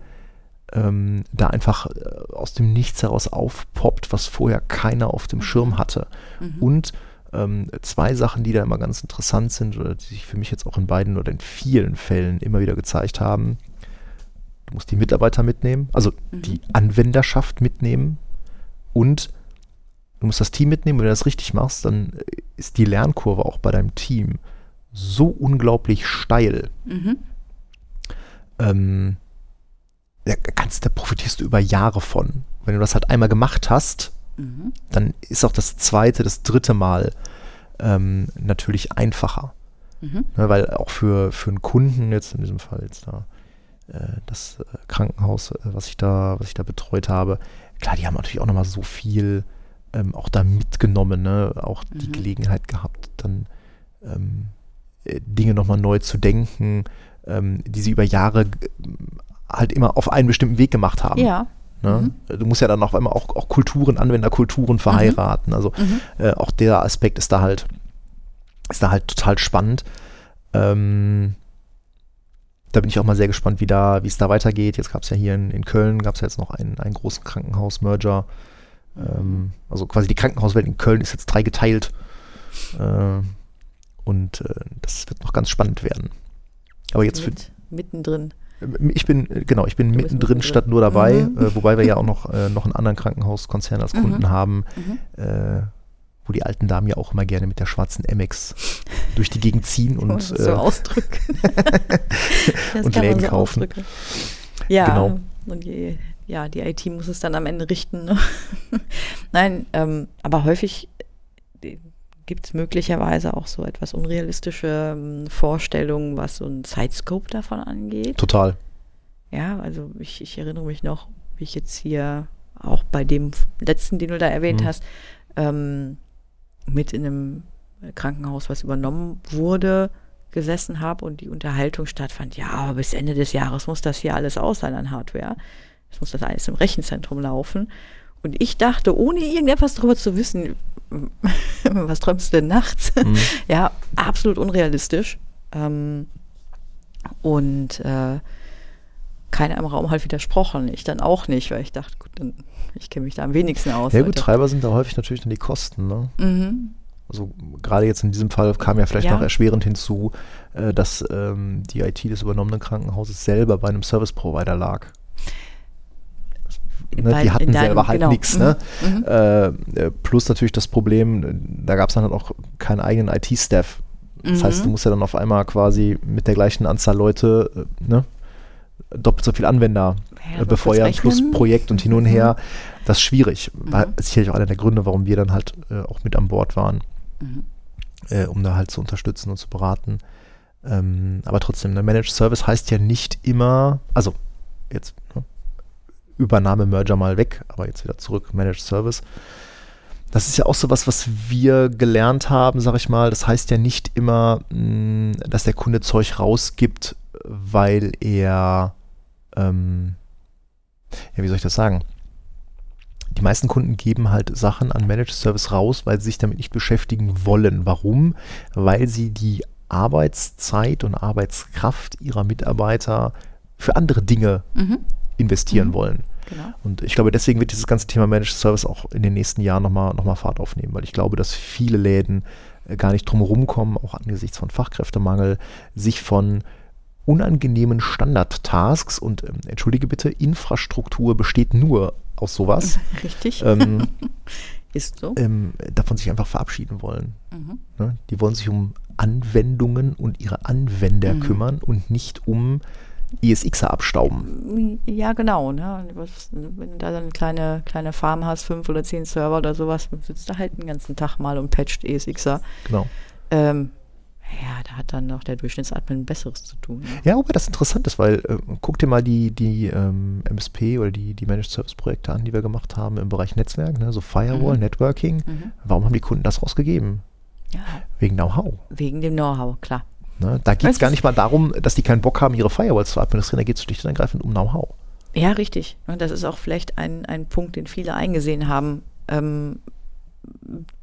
ähm, da einfach äh, aus dem Nichts heraus aufpoppt, was vorher keiner auf dem Schirm hatte. Mhm. Und ähm, zwei Sachen, die da immer ganz interessant sind oder die sich für mich jetzt auch in beiden oder in vielen Fällen immer wieder gezeigt haben. Du musst die Mitarbeiter mitnehmen, also Mhm. die Anwenderschaft mitnehmen und du musst das Team mitnehmen. Wenn du das richtig machst, dann äh, ist die Lernkurve auch bei deinem Team so unglaublich steil. Mhm. Ähm, ja, kannst, da profitierst du über Jahre von. Wenn du das halt einmal gemacht hast, Mhm. dann ist auch das zweite, das dritte Mal ähm, natürlich einfacher. Mhm. Ne, weil auch für, für einen Kunden, jetzt in diesem Fall jetzt da, äh, das äh, Krankenhaus, äh, was ich da, was ich da betreut habe, klar, die haben natürlich auch nochmal so viel ähm, auch da mitgenommen, ne? auch die Mhm. Gelegenheit gehabt, dann ähm, äh, Dinge nochmal neu zu denken, ähm, die sie über Jahre halt immer auf einen bestimmten Weg gemacht haben. Ja. Ne? Du musst ja dann auf einmal auch, auch Kulturen, Anwenderkulturen verheiraten. Also Mhm. äh, auch der Aspekt ist da halt, ist da halt total spannend. Ähm, da bin ich auch mal sehr gespannt, wie da, wie es da weitergeht. Jetzt gab es ja hier in, in Köln, gab es ja jetzt noch einen, einen großen Krankenhaus-Merger. Ähm, also quasi die Krankenhauswelt in Köln ist jetzt drei geteilt. Äh, und äh, das wird noch ganz spannend werden. Aber jetzt für, Mit, mittendrin. Ich bin, äh, genau, ich bin mittendrin statt nur dabei, Mhm. äh, wobei wir ja auch noch, äh, noch einen anderen Krankenhauskonzern als Mhm. Kunden haben, Mhm. äh, wo die alten Damen ja auch immer gerne mit der schwarzen Amex durch die Gegend ziehen und, so äh, ausdrücken. Das und Läden so kaufen. ausdrücken. Ja, Genau. und je, ja, die IT muss es dann am Ende richten. Ne? Nein, ähm, aber häufig gibt es möglicherweise auch so etwas unrealistische ähm, Vorstellungen, was so ein Sidescope davon angeht. total. Ja, also ich, ich erinnere mich noch, wie ich jetzt hier auch bei dem letzten, den du da erwähnt Mhm. hast, ähm, mit in einem Krankenhaus, was übernommen wurde, gesessen habe und die Unterhaltung stattfand. Ja, aber bis Ende des Jahres muss das hier alles aus sein an Hardware. Es muss das alles im Rechenzentrum laufen. Und ich dachte, ohne irgendetwas darüber zu wissen, was träumst du denn nachts? Mhm. Ja, absolut unrealistisch. Ähm, und äh, keiner im Raum halt widersprochen. Ich dann auch nicht, weil ich dachte, gut, dann, ich kenne mich da am wenigsten aus. Ja, gut, Treiber sind da häufig natürlich dann die Kosten. Ne? Mhm. Also gerade jetzt in diesem Fall kam ja vielleicht Ja. noch erschwerend hinzu, äh, dass ähm, die IT des übernommenen Krankenhauses selber bei einem Service Provider lag. Ne, Bei- die hatten in deinem- selber halt genau. nichts. Ne? Mhm. Mhm. Äh, äh, plus natürlich das Problem, da gab es dann halt auch keinen eigenen IT-Staff. Das heißt, du musst ja dann auf einmal quasi mit der gleichen Anzahl Leute äh, ne, doppelt so viel Anwender Ja, äh, befeuern, plus. Projekt und hin und Mhm. her. Das ist schwierig. War Mhm. sicherlich auch einer der Gründe, warum wir dann halt äh, auch mit an Bord waren, Mhm. äh, um da halt zu unterstützen und zu beraten. Ähm, aber trotzdem, der Managed Service heißt ja nicht immer, also jetzt ne, Übernahme, Merger mal weg, aber jetzt wieder zurück, Managed Service. Das ist ja auch so was, was wir gelernt haben, sag ich mal. Das heißt ja nicht immer, mh, dass der Kunde Zeug rausgibt, weil er, ähm, ja, wie soll ich das sagen? Die meisten Kunden geben halt Sachen an Managed Service raus, weil sie sich damit nicht beschäftigen wollen. Warum? Weil sie die Arbeitszeit und Arbeitskraft ihrer Mitarbeiter für andere Dinge Mhm. Investieren Mhm. wollen. Genau. Und ich glaube, deswegen wird dieses ganze Thema Managed Service auch in den nächsten Jahren nochmal noch mal Fahrt aufnehmen, weil ich glaube, dass viele Läden äh, gar nicht drum rumkommen, auch angesichts von Fachkräftemangel, sich von unangenehmen Standard-Tasks und ähm, entschuldige bitte, Infrastruktur besteht nur aus sowas, Richtig. ähm, Ist so. ähm, davon sich einfach verabschieden wollen. Mhm. Ne? Die wollen sich um Anwendungen und ihre Anwender Mhm. kümmern und nicht um ESXer abstauben. Ja, genau. Ne? Wenn du da eine kleine, kleine Farm hast, fünf oder zehn Server oder sowas, dann sitzt da halt den ganzen Tag mal und patcht ESXer. Genau. Ähm, ja, da hat dann noch der Durchschnittsadmin Besseres zu tun. Ne? Ja, wobei das interessant ist, weil äh, guck dir mal die, die ähm, MSP oder die, die Managed Service Projekte an, die wir gemacht haben im Bereich Netzwerk, ne? so Firewall, Mhm. Networking. Mhm. Warum haben die Kunden das rausgegeben? Ja, Wegen Know-how. wegen dem Know-how, klar. Ne? Da geht es Weißt gar nicht mal darum, dass die keinen Bock haben, ihre Firewalls zu administrieren, da geht es schlicht und ergreifend um Know-how. Ja, richtig. Und das ist auch vielleicht ein, ein Punkt, den viele eingesehen haben. Ähm,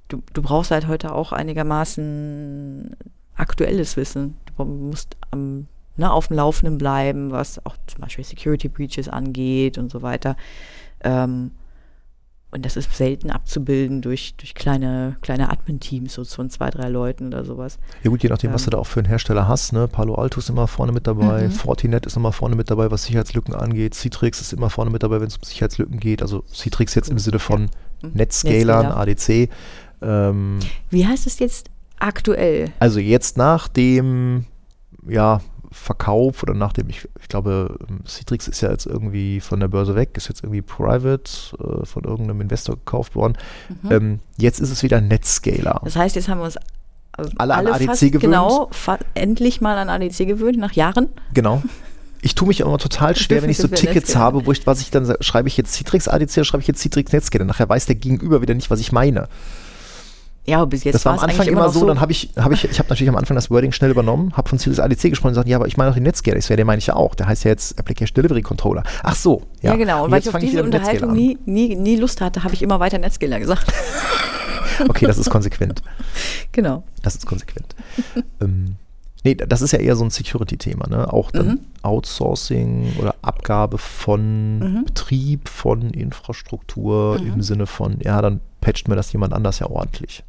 du, du brauchst halt heute auch einigermaßen aktuelles Wissen. Du musst am, ne, auf dem Laufenden bleiben, was auch zum Beispiel Security Breaches angeht und so weiter. Ähm, und das ist selten abzubilden durch, durch kleine, kleine Admin-Teams, so von zwei, drei Leuten oder sowas. Ja gut, je nachdem, was Ähm. du da auch für einen Hersteller hast. Ne? Palo Alto ist immer vorne mit dabei, Mhm. Fortinet ist immer vorne mit dabei, was Sicherheitslücken angeht. Citrix ist immer vorne mit dabei, wenn es um Sicherheitslücken geht. Also Citrix jetzt im Sinne von Mhm. Netzscalern, Netzscaler. ADC. Ähm, Wie heißt es jetzt aktuell? Also jetzt nach dem ja, Verkauf oder nach dem, ich, ich glaube, ähm, Citrix ist ja jetzt irgendwie von der Börse weg, ist jetzt irgendwie private äh, von irgendeinem Investor gekauft worden. Mhm. Ähm, jetzt ist es wieder Netscaler. Das heißt, jetzt haben wir uns äh, Alle an ADC fast gewöhnt. Genau, endlich mal an ADC gewöhnt, nach Jahren. Genau. Ich tue mich immer total schwer, wenn ich so Tickets Netscaler. habe, wo ich, was ich dann schreibe ich jetzt Citrix ADC oder schreibe ich jetzt Citrix Netscaler. Nachher weiß der Gegenüber wieder nicht, was ich meine. Ja, aber bis jetzt das war am Anfang eigentlich immer noch so, dann habe ich, habe ich, ich habe natürlich am Anfang das Wording schnell übernommen, habe von Citrix ADC gesprochen und gesagt, ja, aber ich meine doch den Netscaler. Ich so, ja, den meine ich ja auch. Der heißt ja jetzt Application Delivery Controller. Ach so. Ja, genau. Und weil ich auf diese Netscaler Unterhaltung nie, nie, nie Lust hatte, habe ich immer weiter Netscaler gesagt. Okay, das ist konsequent. genau. Das ist konsequent. ähm, nee, das ist ja eher so ein Security-Thema, ne? Auch dann Mhm. Outsourcing oder Abgabe von Mhm. Betrieb, von Infrastruktur Mhm. im Sinne von, ja, dann patcht mir das jemand anders ja ordentlich.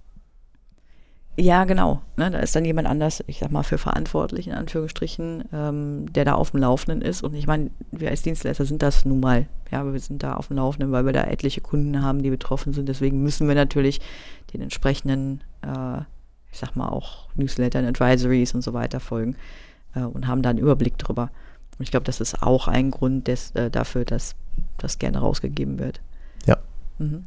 Ja, genau. Ne, da ist dann jemand anders, ich sag mal, für verantwortlich, in Anführungsstrichen, ähm, der da auf dem Laufenden ist. Und ich meine, wir als Dienstleister sind das nun mal. Ja, wir sind da auf dem Laufenden, weil wir da etliche Kunden haben, die betroffen sind. Deswegen müssen wir natürlich den entsprechenden, äh, ich sag mal, auch Newslettern, Advisories und so weiter folgen äh, und haben da einen Überblick drüber. Und ich glaube, das ist auch ein Grund des, äh, dafür, dass das gerne rausgegeben wird. Ja. Mhm.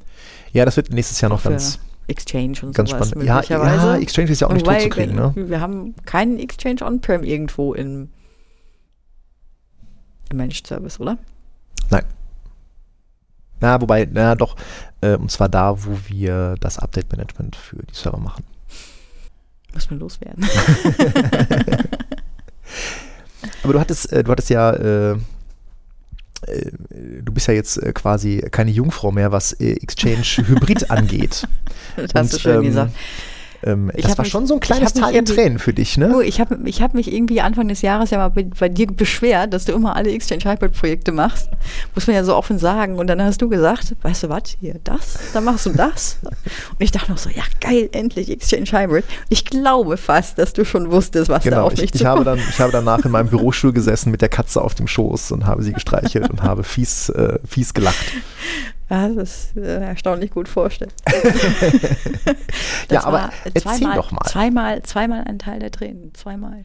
Ja, das wird nächstes Jahr noch Für ganz, Exchange und ganz sowas spannend. Ja, ja, möglicherweise. Exchange ist ja auch nicht Wobei, zu kriegen, ne? Wir haben keinen Exchange On-Prem irgendwo im, im Managed Service, oder? Nein. Na, wobei, na doch, äh, und zwar da, wo wir das Update-Management für die Server machen. Muss man loswerden. Aber du hattest, äh, du hattest ja, äh, du bist ja jetzt äh, quasi keine Jungfrau mehr, was äh, Exchange Hybrid angeht. das hast du Und, schön ähm, gesagt. Ähm, Ich das war mich- schon so ein ich kleines Tal der Tränen für dich, ne? Oh, ich habe ich hab mich irgendwie Anfang des Jahres ja mal bei, bei dir beschwert, dass du immer alle Exchange Hybrid Projekte machst. Muss man ja so offen sagen. Und dann hast du gesagt, weißt du was, hier das, dann machst du das. Und ich dachte noch so, ja geil, endlich Exchange Hybrid. Ich glaube fast, dass du schon wusstest, was da Genau, auf ich, mich ich, habe zukommt. dann, ich habe danach in meinem Bürostuhl gesessen mit der Katze auf dem Schoß und habe sie gestreichelt und habe fies, äh, fies gelacht. Ja, das ist äh, erstaunlich gut vorstellen. ja, aber erzähl zweimal, doch mal. Zweimal, zweimal ein Teil der Tränen. Zweimal.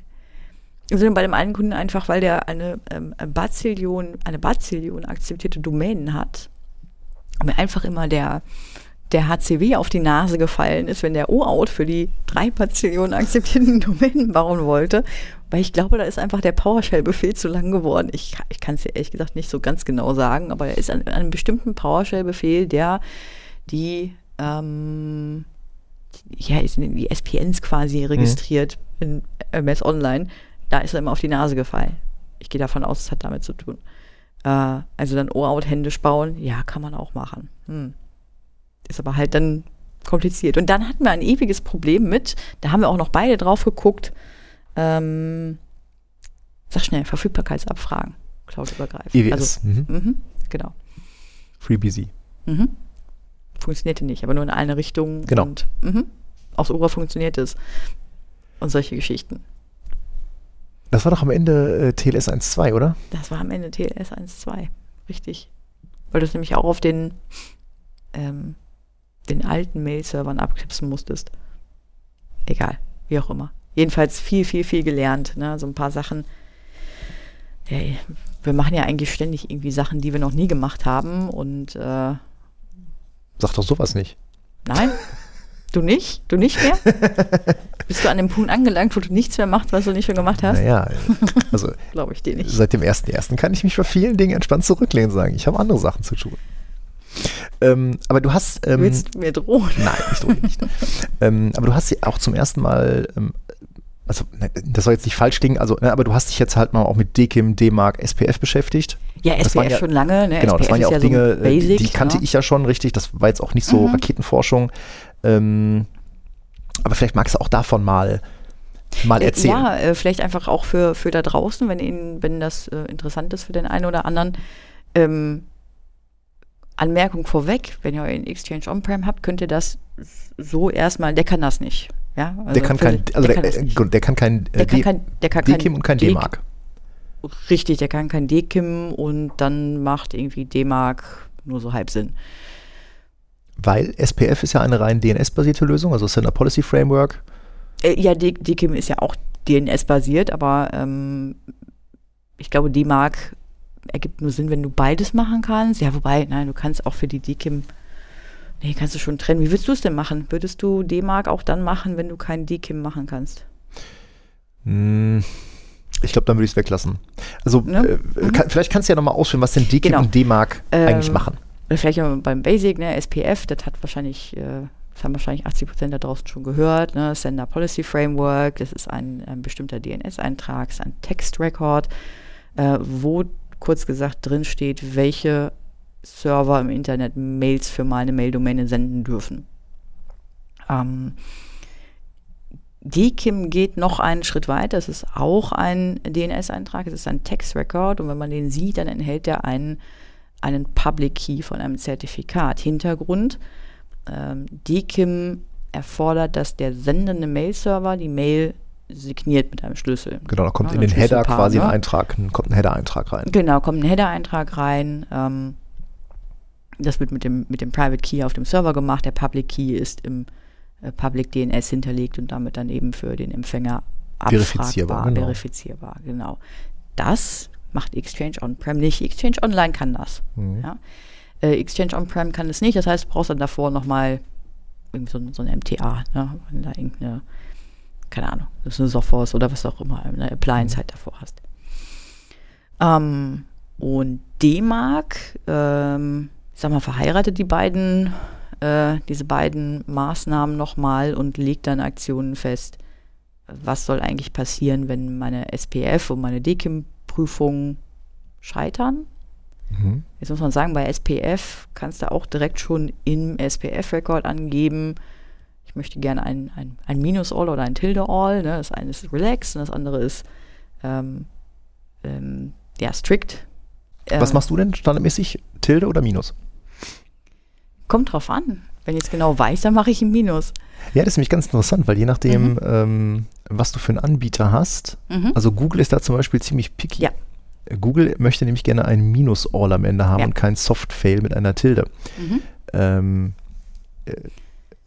Also bei dem einen Kunden einfach, weil der eine ähm, Bazillion, eine Bazillion akzeptierte Domänen hat. Und mir einfach immer der, der HCW auf die Nase gefallen ist, wenn der O-Out für die drei Bazillionen akzeptierten Domänen bauen wollte. Weil ich glaube, da ist einfach der PowerShell-Befehl zu lang geworden. Ich, ich kann es dir ehrlich gesagt nicht so ganz genau sagen, aber er ist an, an einem bestimmten PowerShell-Befehl, der die, ähm, ja, die SPNs quasi registriert in MS Online. Da ist er immer auf die Nase gefallen. Ich gehe davon aus, es hat damit zu tun. Äh, also dann O-Out händisch bauen, ja, kann man auch machen. Hm. Ist aber halt dann kompliziert. Und dann hatten wir ein ewiges Problem mit, da haben wir auch noch beide drauf geguckt, ähm, sag schnell, Verfügbarkeitsabfragen, cloudübergreifend. EWS. Also, mhm. mhm, genau. FreeBSD. Mhm. Funktionierte nicht, aber nur in eine Richtung. Genau. Und mhm, aufs Ohr funktioniert es. Und solche Geschichten. Das war doch am Ende äh, TLS 1.2, oder? Das war am Ende TLS 1.2. Richtig. Weil du es nämlich auch auf den, ähm, den alten Mail-Servern abknipsen musstest. Egal, wie auch immer. Jedenfalls viel, viel, viel gelernt. Ne? So ein paar Sachen. Hey, wir machen ja eigentlich ständig irgendwie Sachen, die wir noch nie gemacht haben. Und äh, Sag doch sowas nicht. nein, du nicht? Du nicht mehr? Bist du an dem Punkt angelangt, wo du nichts mehr machst, was du nicht schon gemacht hast? Naja, also Glaube ich dir nicht. seit dem 1.1. kann ich mich bei vielen Dingen entspannt zurücklehnen und sagen, ich habe andere Sachen zu tun. Ähm, aber du hast. Ähm, Willst du mir drohen? Nein, ich drohe nicht. ähm, aber du hast sie auch zum ersten Mal, ähm, also ne, das soll jetzt nicht falsch klingen, also, ne, aber du hast dich jetzt halt mal auch mit DKIM, D-Mark, SPF beschäftigt. Ja, Das SPF ja- schon lange. Ne? genau, das SPF waren ja auch so Dinge, äh, die, Basic, die kannte ne? ich ja schon richtig. Das war jetzt auch nicht so Mhm. Raketenforschung. Ähm, aber vielleicht magst du auch davon mal, mal Äh, erzählen. Ja, äh, vielleicht einfach auch für, für da draußen, wenn Ihnen, wenn das äh, interessant ist für den einen oder anderen. Ähm, Anmerkung vorweg, wenn ihr euren Exchange On-Prem habt, könnt ihr das so erstmal, der kann das nicht. Ja? Also der kann kein, also der, kann äh, der kann kein, Der äh, kann kein, der kann kein DKIM und kein D-Mark. Richtig, der kann kein DKIM und dann macht irgendwie D-Mark nur so halb Sinn. Weil SPF ist ja eine rein DNS-basierte Lösung, also Sender Policy Framework. Äh, ja, DKIM ist ja auch DNS-basiert, aber ähm, ich glaube, D-Mark ergibt nur Sinn, wenn du beides machen kannst. Ja, wobei, nein, du kannst auch für die DKIM, nee, kannst du schon trennen. Wie würdest du es denn machen? Würdest du D-Mark auch dann machen, wenn du kein DKIM machen kannst? Hm, Ich glaube, dann würde ich es weglassen. Also, Ne? äh, kann, vielleicht kannst du ja nochmal ausführen, was denn DKIM Genau. und D-Mark Ähm, eigentlich machen. Vielleicht beim Basic, ne, SPF, das hat wahrscheinlich, äh, das haben wahrscheinlich 80 Prozent da draußen schon gehört, ne, Sender Policy Framework, das ist ein, ein bestimmter DNS-Eintrag, ist ein Text-Record, äh, wo kurz gesagt drin steht, welche Server im Internet Mails für meine Maildomäne senden dürfen. Ähm, DKIM geht noch einen Schritt weiter. Es ist auch ein DNS-Eintrag, es ist ein Text-Record und wenn man den sieht, dann enthält er einen, einen Public Key von einem Zertifikat. Hintergrund, ähm, DKIM erfordert, dass der sendende Mail-Server die Mail signiert mit einem Schlüssel. Genau, da kommt ja, in den Header quasi ein ne? Eintrag, ein- kommt ein Header-Eintrag rein. Genau, kommt ein Header-Eintrag rein. Ähm, das wird mit dem, mit dem Private Key auf dem Server gemacht. Der Public Key ist im äh, Public DNS hinterlegt und damit dann eben für den Empfänger Verifizierbar, abfragbar, genau. verifizierbar. Genau. Das macht Exchange On-Prem nicht. Exchange Online kann das. Mhm. Ja. Äh, Exchange On-Prem kann es nicht. Das heißt, du brauchst dann davor nochmal irgendwie so, ein- so ein MTA. Ne? Wenn du da irgendeine, keine Ahnung, das ist eine Sophos oder was auch immer, eine Appliance halt davor hast. Ähm, und D-Mark, ähm, ich sag mal, verheiratet die beiden, äh, diese beiden Maßnahmen nochmal und legt dann Aktionen fest, was soll eigentlich passieren, wenn meine SPF und meine DKIM-Prüfungen scheitern. Mhm. Jetzt muss man sagen, bei SPF kannst du auch direkt schon im SPF-Record angeben, ich möchte gerne ein, ein, ein Minus-All oder ein Tilde-All. Ne? Das eine ist Relax und das andere ist ähm, ähm, ja, Strict. Was machst du denn standardmäßig? Tilde oder Minus? Kommt drauf an. Wenn ich es genau weiß, dann mache ich ein Minus. Ja, das ist nämlich ganz interessant, weil je nachdem, ähm, was du für einen Anbieter hast, Mhm. also Google ist da zum Beispiel ziemlich picky. Ja. Google möchte nämlich gerne ein Minus-All am Ende haben Ja. und kein Soft-Fail mit einer Tilde. Mhm. Ähm, äh,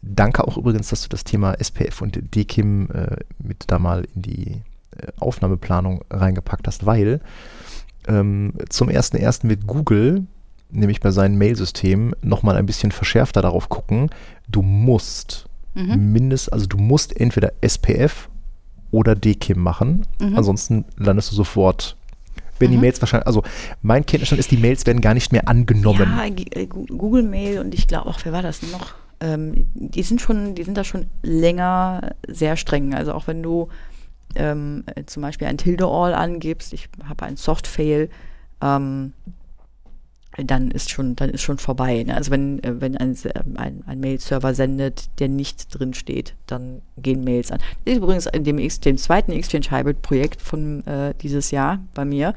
danke auch übrigens, dass du das Thema SPF und DKIM äh, mit da mal in die äh, Aufnahmeplanung reingepackt hast, weil ähm, zum 1.1. wird Google nämlich bei seinen Mailsystemen nochmal ein bisschen verschärfter darauf gucken, du musst Mhm. mindest, also du musst entweder SPF oder DKIM machen, Mhm. ansonsten landest du sofort, wenn die Mhm. Mails wahrscheinlich, also mein Kenntnisstand ist, die Mails werden gar nicht mehr angenommen. Ja, äh, Google Mail und ich glaube auch, wer war das noch? Ähm, die sind schon, die sind da schon länger sehr streng. Also auch wenn du ähm, äh, zum Beispiel ein Tilde-All angibst, ich habe einen Soft-Fail, ähm, dann ist schon, dann ist schon vorbei. Ne? Also wenn, äh, wenn ein, Se- ein, ein Mail-Server sendet, der nicht drin steht, dann gehen Mails an. Das ist übrigens in dem, dem zweiten Exchange Hybrid Projekt von äh, dieses Jahr bei mir.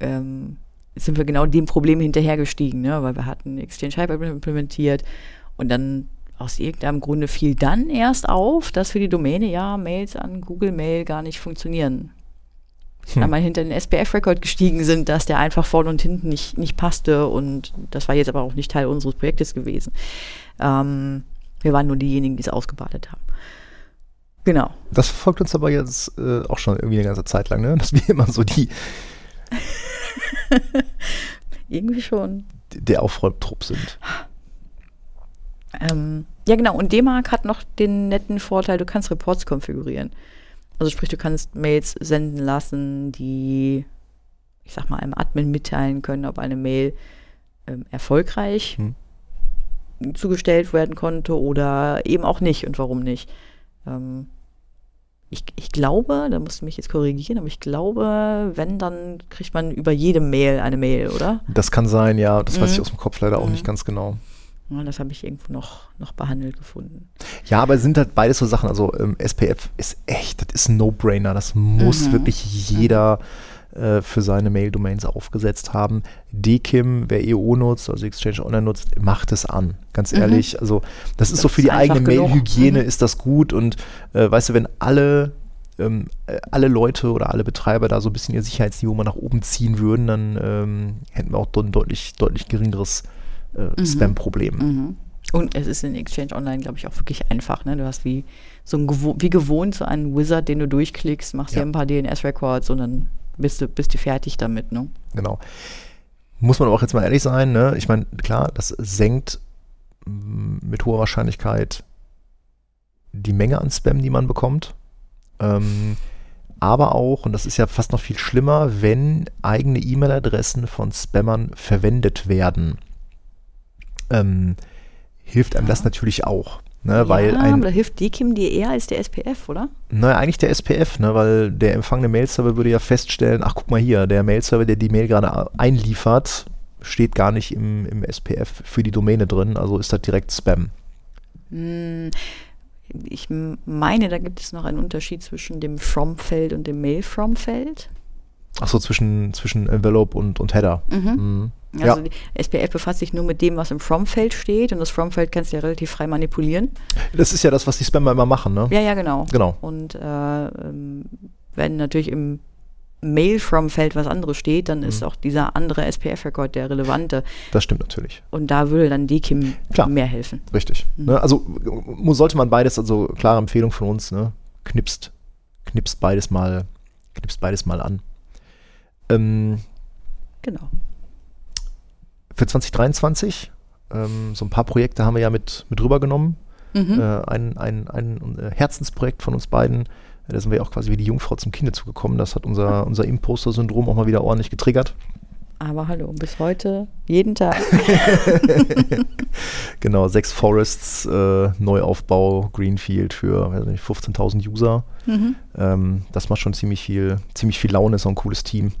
Ähm, sind wir genau dem Problem hinterhergestiegen, ne? weil wir hatten Exchange Hybrid implementiert und dann aus irgendeinem Grunde fiel dann erst auf, dass für die Domäne ja Mails an Google Mail gar nicht funktionieren. Hm. Einmal hinter den SPF-Record gestiegen sind, dass der einfach vorne und hinten nicht, nicht passte und das war jetzt aber auch nicht Teil unseres Projektes gewesen. Ähm, wir waren nur diejenigen, die es ausgebadet haben. Genau. Das verfolgt uns aber jetzt äh, auch schon irgendwie eine ganze Zeit lang, ne? dass wir immer so die, Irgendwie schon. der Aufräumtrupp sind. Ähm, ja, genau. Und D-Mark hat noch den netten Vorteil, du kannst Reports konfigurieren. Also sprich, du kannst Mails senden lassen, die, ich sag mal, einem Admin mitteilen können, ob eine Mail ähm, erfolgreich Hm. zugestellt werden konnte oder eben auch nicht und warum nicht. Ähm, ich, ich glaube, da musst du mich jetzt korrigieren, aber ich glaube, wenn, dann kriegt man über jede Mail eine Mail, oder? Das kann sein, ja, das weiß Mhm. ich aus dem Kopf leider auch Mhm. nicht ganz genau. Ja, das habe ich irgendwo noch, noch behandelt gefunden. Ja, aber es sind halt beides so Sachen. Also ähm, SPF ist echt, das ist ein No-Brainer. Das muss Mhm. wirklich jeder äh, für seine Mail-Domains aufgesetzt haben. DKIM, wer EO nutzt, also Exchange Online nutzt, macht es an. Ganz Mhm. ehrlich. Also das ist Das so für ist die eigene. Mail-Hygiene Mhm. ist das gut. Und äh, weißt du, wenn alle ähm, äh, alle Leute oder alle Betreiber da so ein bisschen ihr Sicherheitsniveau mal nach oben ziehen würden, dann ähm, hätten wir auch dort ein deutlich, deutlich geringeres äh, Mhm. Spam-Problem. Mhm. Und es ist in Exchange Online, glaube ich, auch wirklich einfach. Ne? Du hast wie so ein gewo wie gewohnt so einen Wizard, den du durchklickst, machst Ja. hier ein paar DNS-Records und dann bist du, bist du fertig damit. Ne? Genau. Muss man aber auch jetzt mal ehrlich sein, ne? Ich meine, klar, das senkt mm, mit hoher Wahrscheinlichkeit die Menge an Spam, die man bekommt. Ähm, aber auch, und das ist ja fast noch viel schlimmer, wenn eigene E-Mail-Adressen von Spammern verwendet werden, ähm, hilft einem das natürlich auch. Ne? Weil ja, ein, aber da hilft DKIM dir eher als der SPF, oder? naja, eigentlich der SPF, ne, weil der empfangene Mail-Server würde ja feststellen, ach guck mal hier, der Mail-Server, der die Mail gerade einliefert, steht gar nicht im, im SPF für die Domäne drin, also ist das direkt Spam. Hm, ich meine, da gibt es noch einen Unterschied zwischen dem From-Feld und dem Mail-From-Feld. Ach so, zwischen, zwischen Envelope und, und Header. Mhm. Mhm. Also Ja. die SPF befasst sich nur mit dem, was im From-Feld steht und das From-Feld kannst du ja relativ frei manipulieren. Das ist ja das, was die Spammer immer machen, ne? Ja, ja, genau. Genau. Und äh, ähm, wenn natürlich im Mail-From-Feld was anderes steht, dann ist Mhm. auch dieser andere SPF-Record der relevante. Das stimmt natürlich. Und da würde dann DKIM Klar. mehr helfen. Richtig. Mhm. Ne? Also sollte man beides, also klare Empfehlung von uns, ne? Knipst, knipst beides mal, knipst beides mal an. Ähm, Genau. Für 2023. Ähm, so ein paar Projekte haben wir ja mit, mit rübergenommen. Mhm. Äh, ein, ein, ein äh, Herzensprojekt von uns beiden. Da sind wir ja auch quasi wie die Jungfrau zum Kinde zugekommen. Das hat unser, unser Imposter-Syndrom auch mal wieder ordentlich getriggert. Aber hallo, bis heute, jeden Tag. Genau, sechs Forests, äh, Neuaufbau, Greenfield für weiß nicht, 15.000 User. mhm. Ähm, das macht schon ziemlich viel, ziemlich viel Laune, ist auch ein cooles Team.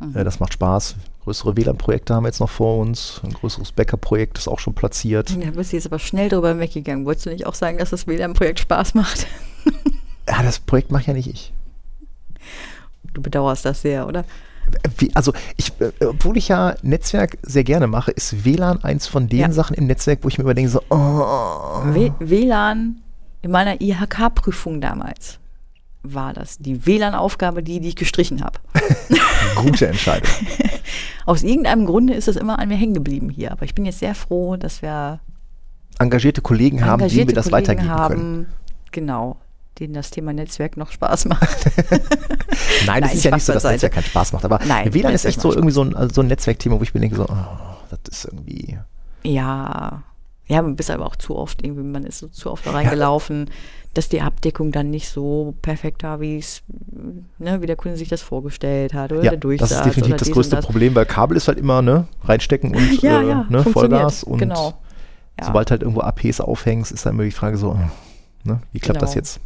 Mhm. Äh, das macht Spaß. Größere WLAN-Projekte haben wir jetzt noch vor uns. Ein größeres Backup-Projekt ist auch schon platziert. Da bist du jetzt aber schnell drüber weggegangen. Wolltest du nicht auch sagen, dass das WLAN-Projekt Spaß macht? Ja, das Projekt mache ja nicht ich. Du bedauerst das sehr, oder? Also, ich, äh, obwohl ich ja Netzwerk sehr gerne mache, ist WLAN eins von den Ja. Sachen im Netzwerk, wo ich mir überdenke, so, oh, W WLAN in meiner IHK-Prüfung damals war das die WLAN-Aufgabe, die, die ich gestrichen habe. Gute Entscheidung. Aus irgendeinem Grunde ist es immer an mir hängen geblieben hier. Aber ich bin jetzt sehr froh, dass wir Engagierte Kollegen haben, engagierte wir das Kollegen weitergeben haben. können. Genau, denen das Thema Netzwerk noch Spaß macht. Nein, das Nein, ist ja nicht Spaß so, dass beiseite. Netzwerk keinen Spaß macht. Aber Nein, WLAN ist echt so macht irgendwie so ein, so ein Netzwerkthema, wo ich mir denke, so, oh, das ist irgendwie. Ja, ja, man bist aber auch zu oft irgendwie, man ist so zu oft da reingelaufen, dass die Abdeckung dann nicht so perfekt war, wie es, ne, wie der Kunde sich das vorgestellt hat oder Ja, der das Durchsatz ist definitiv das größte das. Problem, weil Kabel ist halt immer, ne, reinstecken und Ja, äh, ja, ne. Vollgas und Genau. Sobald halt irgendwo APs aufhängst, ist dann immer die Frage so, äh, ne, wie klappt das Genau. jetzt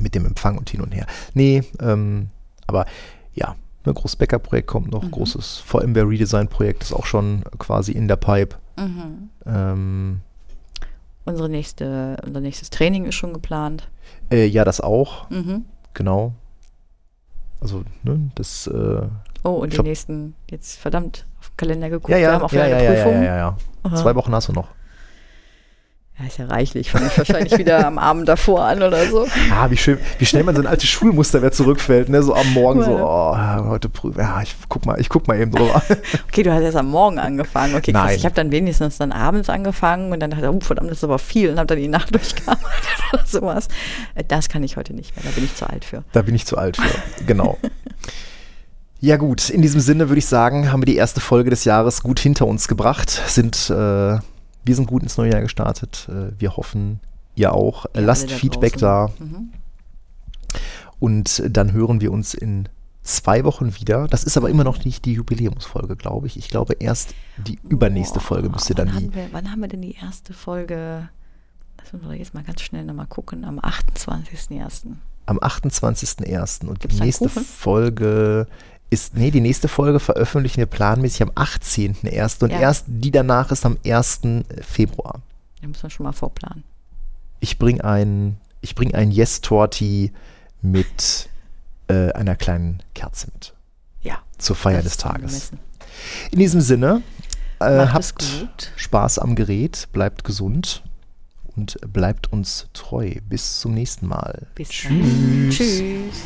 mit dem Empfang und hin und her? Nee, ähm, aber ja, ein großes Backup-Projekt kommt Mhm. noch, großes VMware-Redesign-Projekt ist auch schon quasi in der Pipe. Mhm. Ähm, Unsere nächste, unser nächstes Training ist schon geplant. äh, ja, das auch, Mhm. genau. Also, ne, das, äh, Oh, und die nächsten, jetzt verdammt, auf den Kalender geguckt. ja, ja, Wir haben auch ja, wieder ja, eine ja, ja, Prüfung. ja, ja. Aha. Zwei Wochen hast du noch. Ja, ist ja reichlich. Fange ich wahrscheinlich wieder am Abend davor an oder so. Ah, wie schön, wie schnell man so ein altes Schulmuster wieder zurückfällt, ne? So am Morgen so, Ja. oh, heute prüfen. Ja, ich guck mal, ich guck mal eben drüber. Okay, du hast erst am Morgen angefangen. Okay, krass. Nein. Ich habe dann wenigstens dann abends angefangen und dann dachte ich, oh, verdammt, das ist aber viel und habe dann die Nacht durchgearbeitet oder sowas. Äh, Das kann ich heute nicht mehr, da bin ich zu alt für. Da bin ich zu alt für. Genau. Ja gut, in diesem Sinne würde ich sagen, haben wir die erste Folge des Jahres gut hinter uns gebracht. Sind, äh, wir sind gut ins neue Jahr gestartet. Äh, wir hoffen, ihr auch. Ihr Lasst da Feedback da draußen. Mhm. und dann hören wir uns in zwei Wochen wieder. Das ist aber immer noch nicht die Jubiläumsfolge, glaube ich. Ich glaube, erst die übernächste Boah, Folge müsste dann wann die. haben, wir, wann haben wir denn die erste Folge? Das müssen wir jetzt mal ganz schnell nochmal gucken. Am 28.01. am 28.01. Und Gibt's die da nächste? Folge ist, nee, die nächste Folge veröffentlichen wir planmäßig am 18.01. und Ja. erst die danach ist am 1. Februar. Da muss man schon mal vorplanen. Ich bringe ein, ich bring ein Yes-Torti mit äh, einer kleinen Kerze mit. Ja. Zur Feier des Tages. In diesem Sinne, äh, habt. Spaß am Gerät, bleibt gesund und bleibt uns treu. Bis zum nächsten Mal. Bis dann. Tschüss.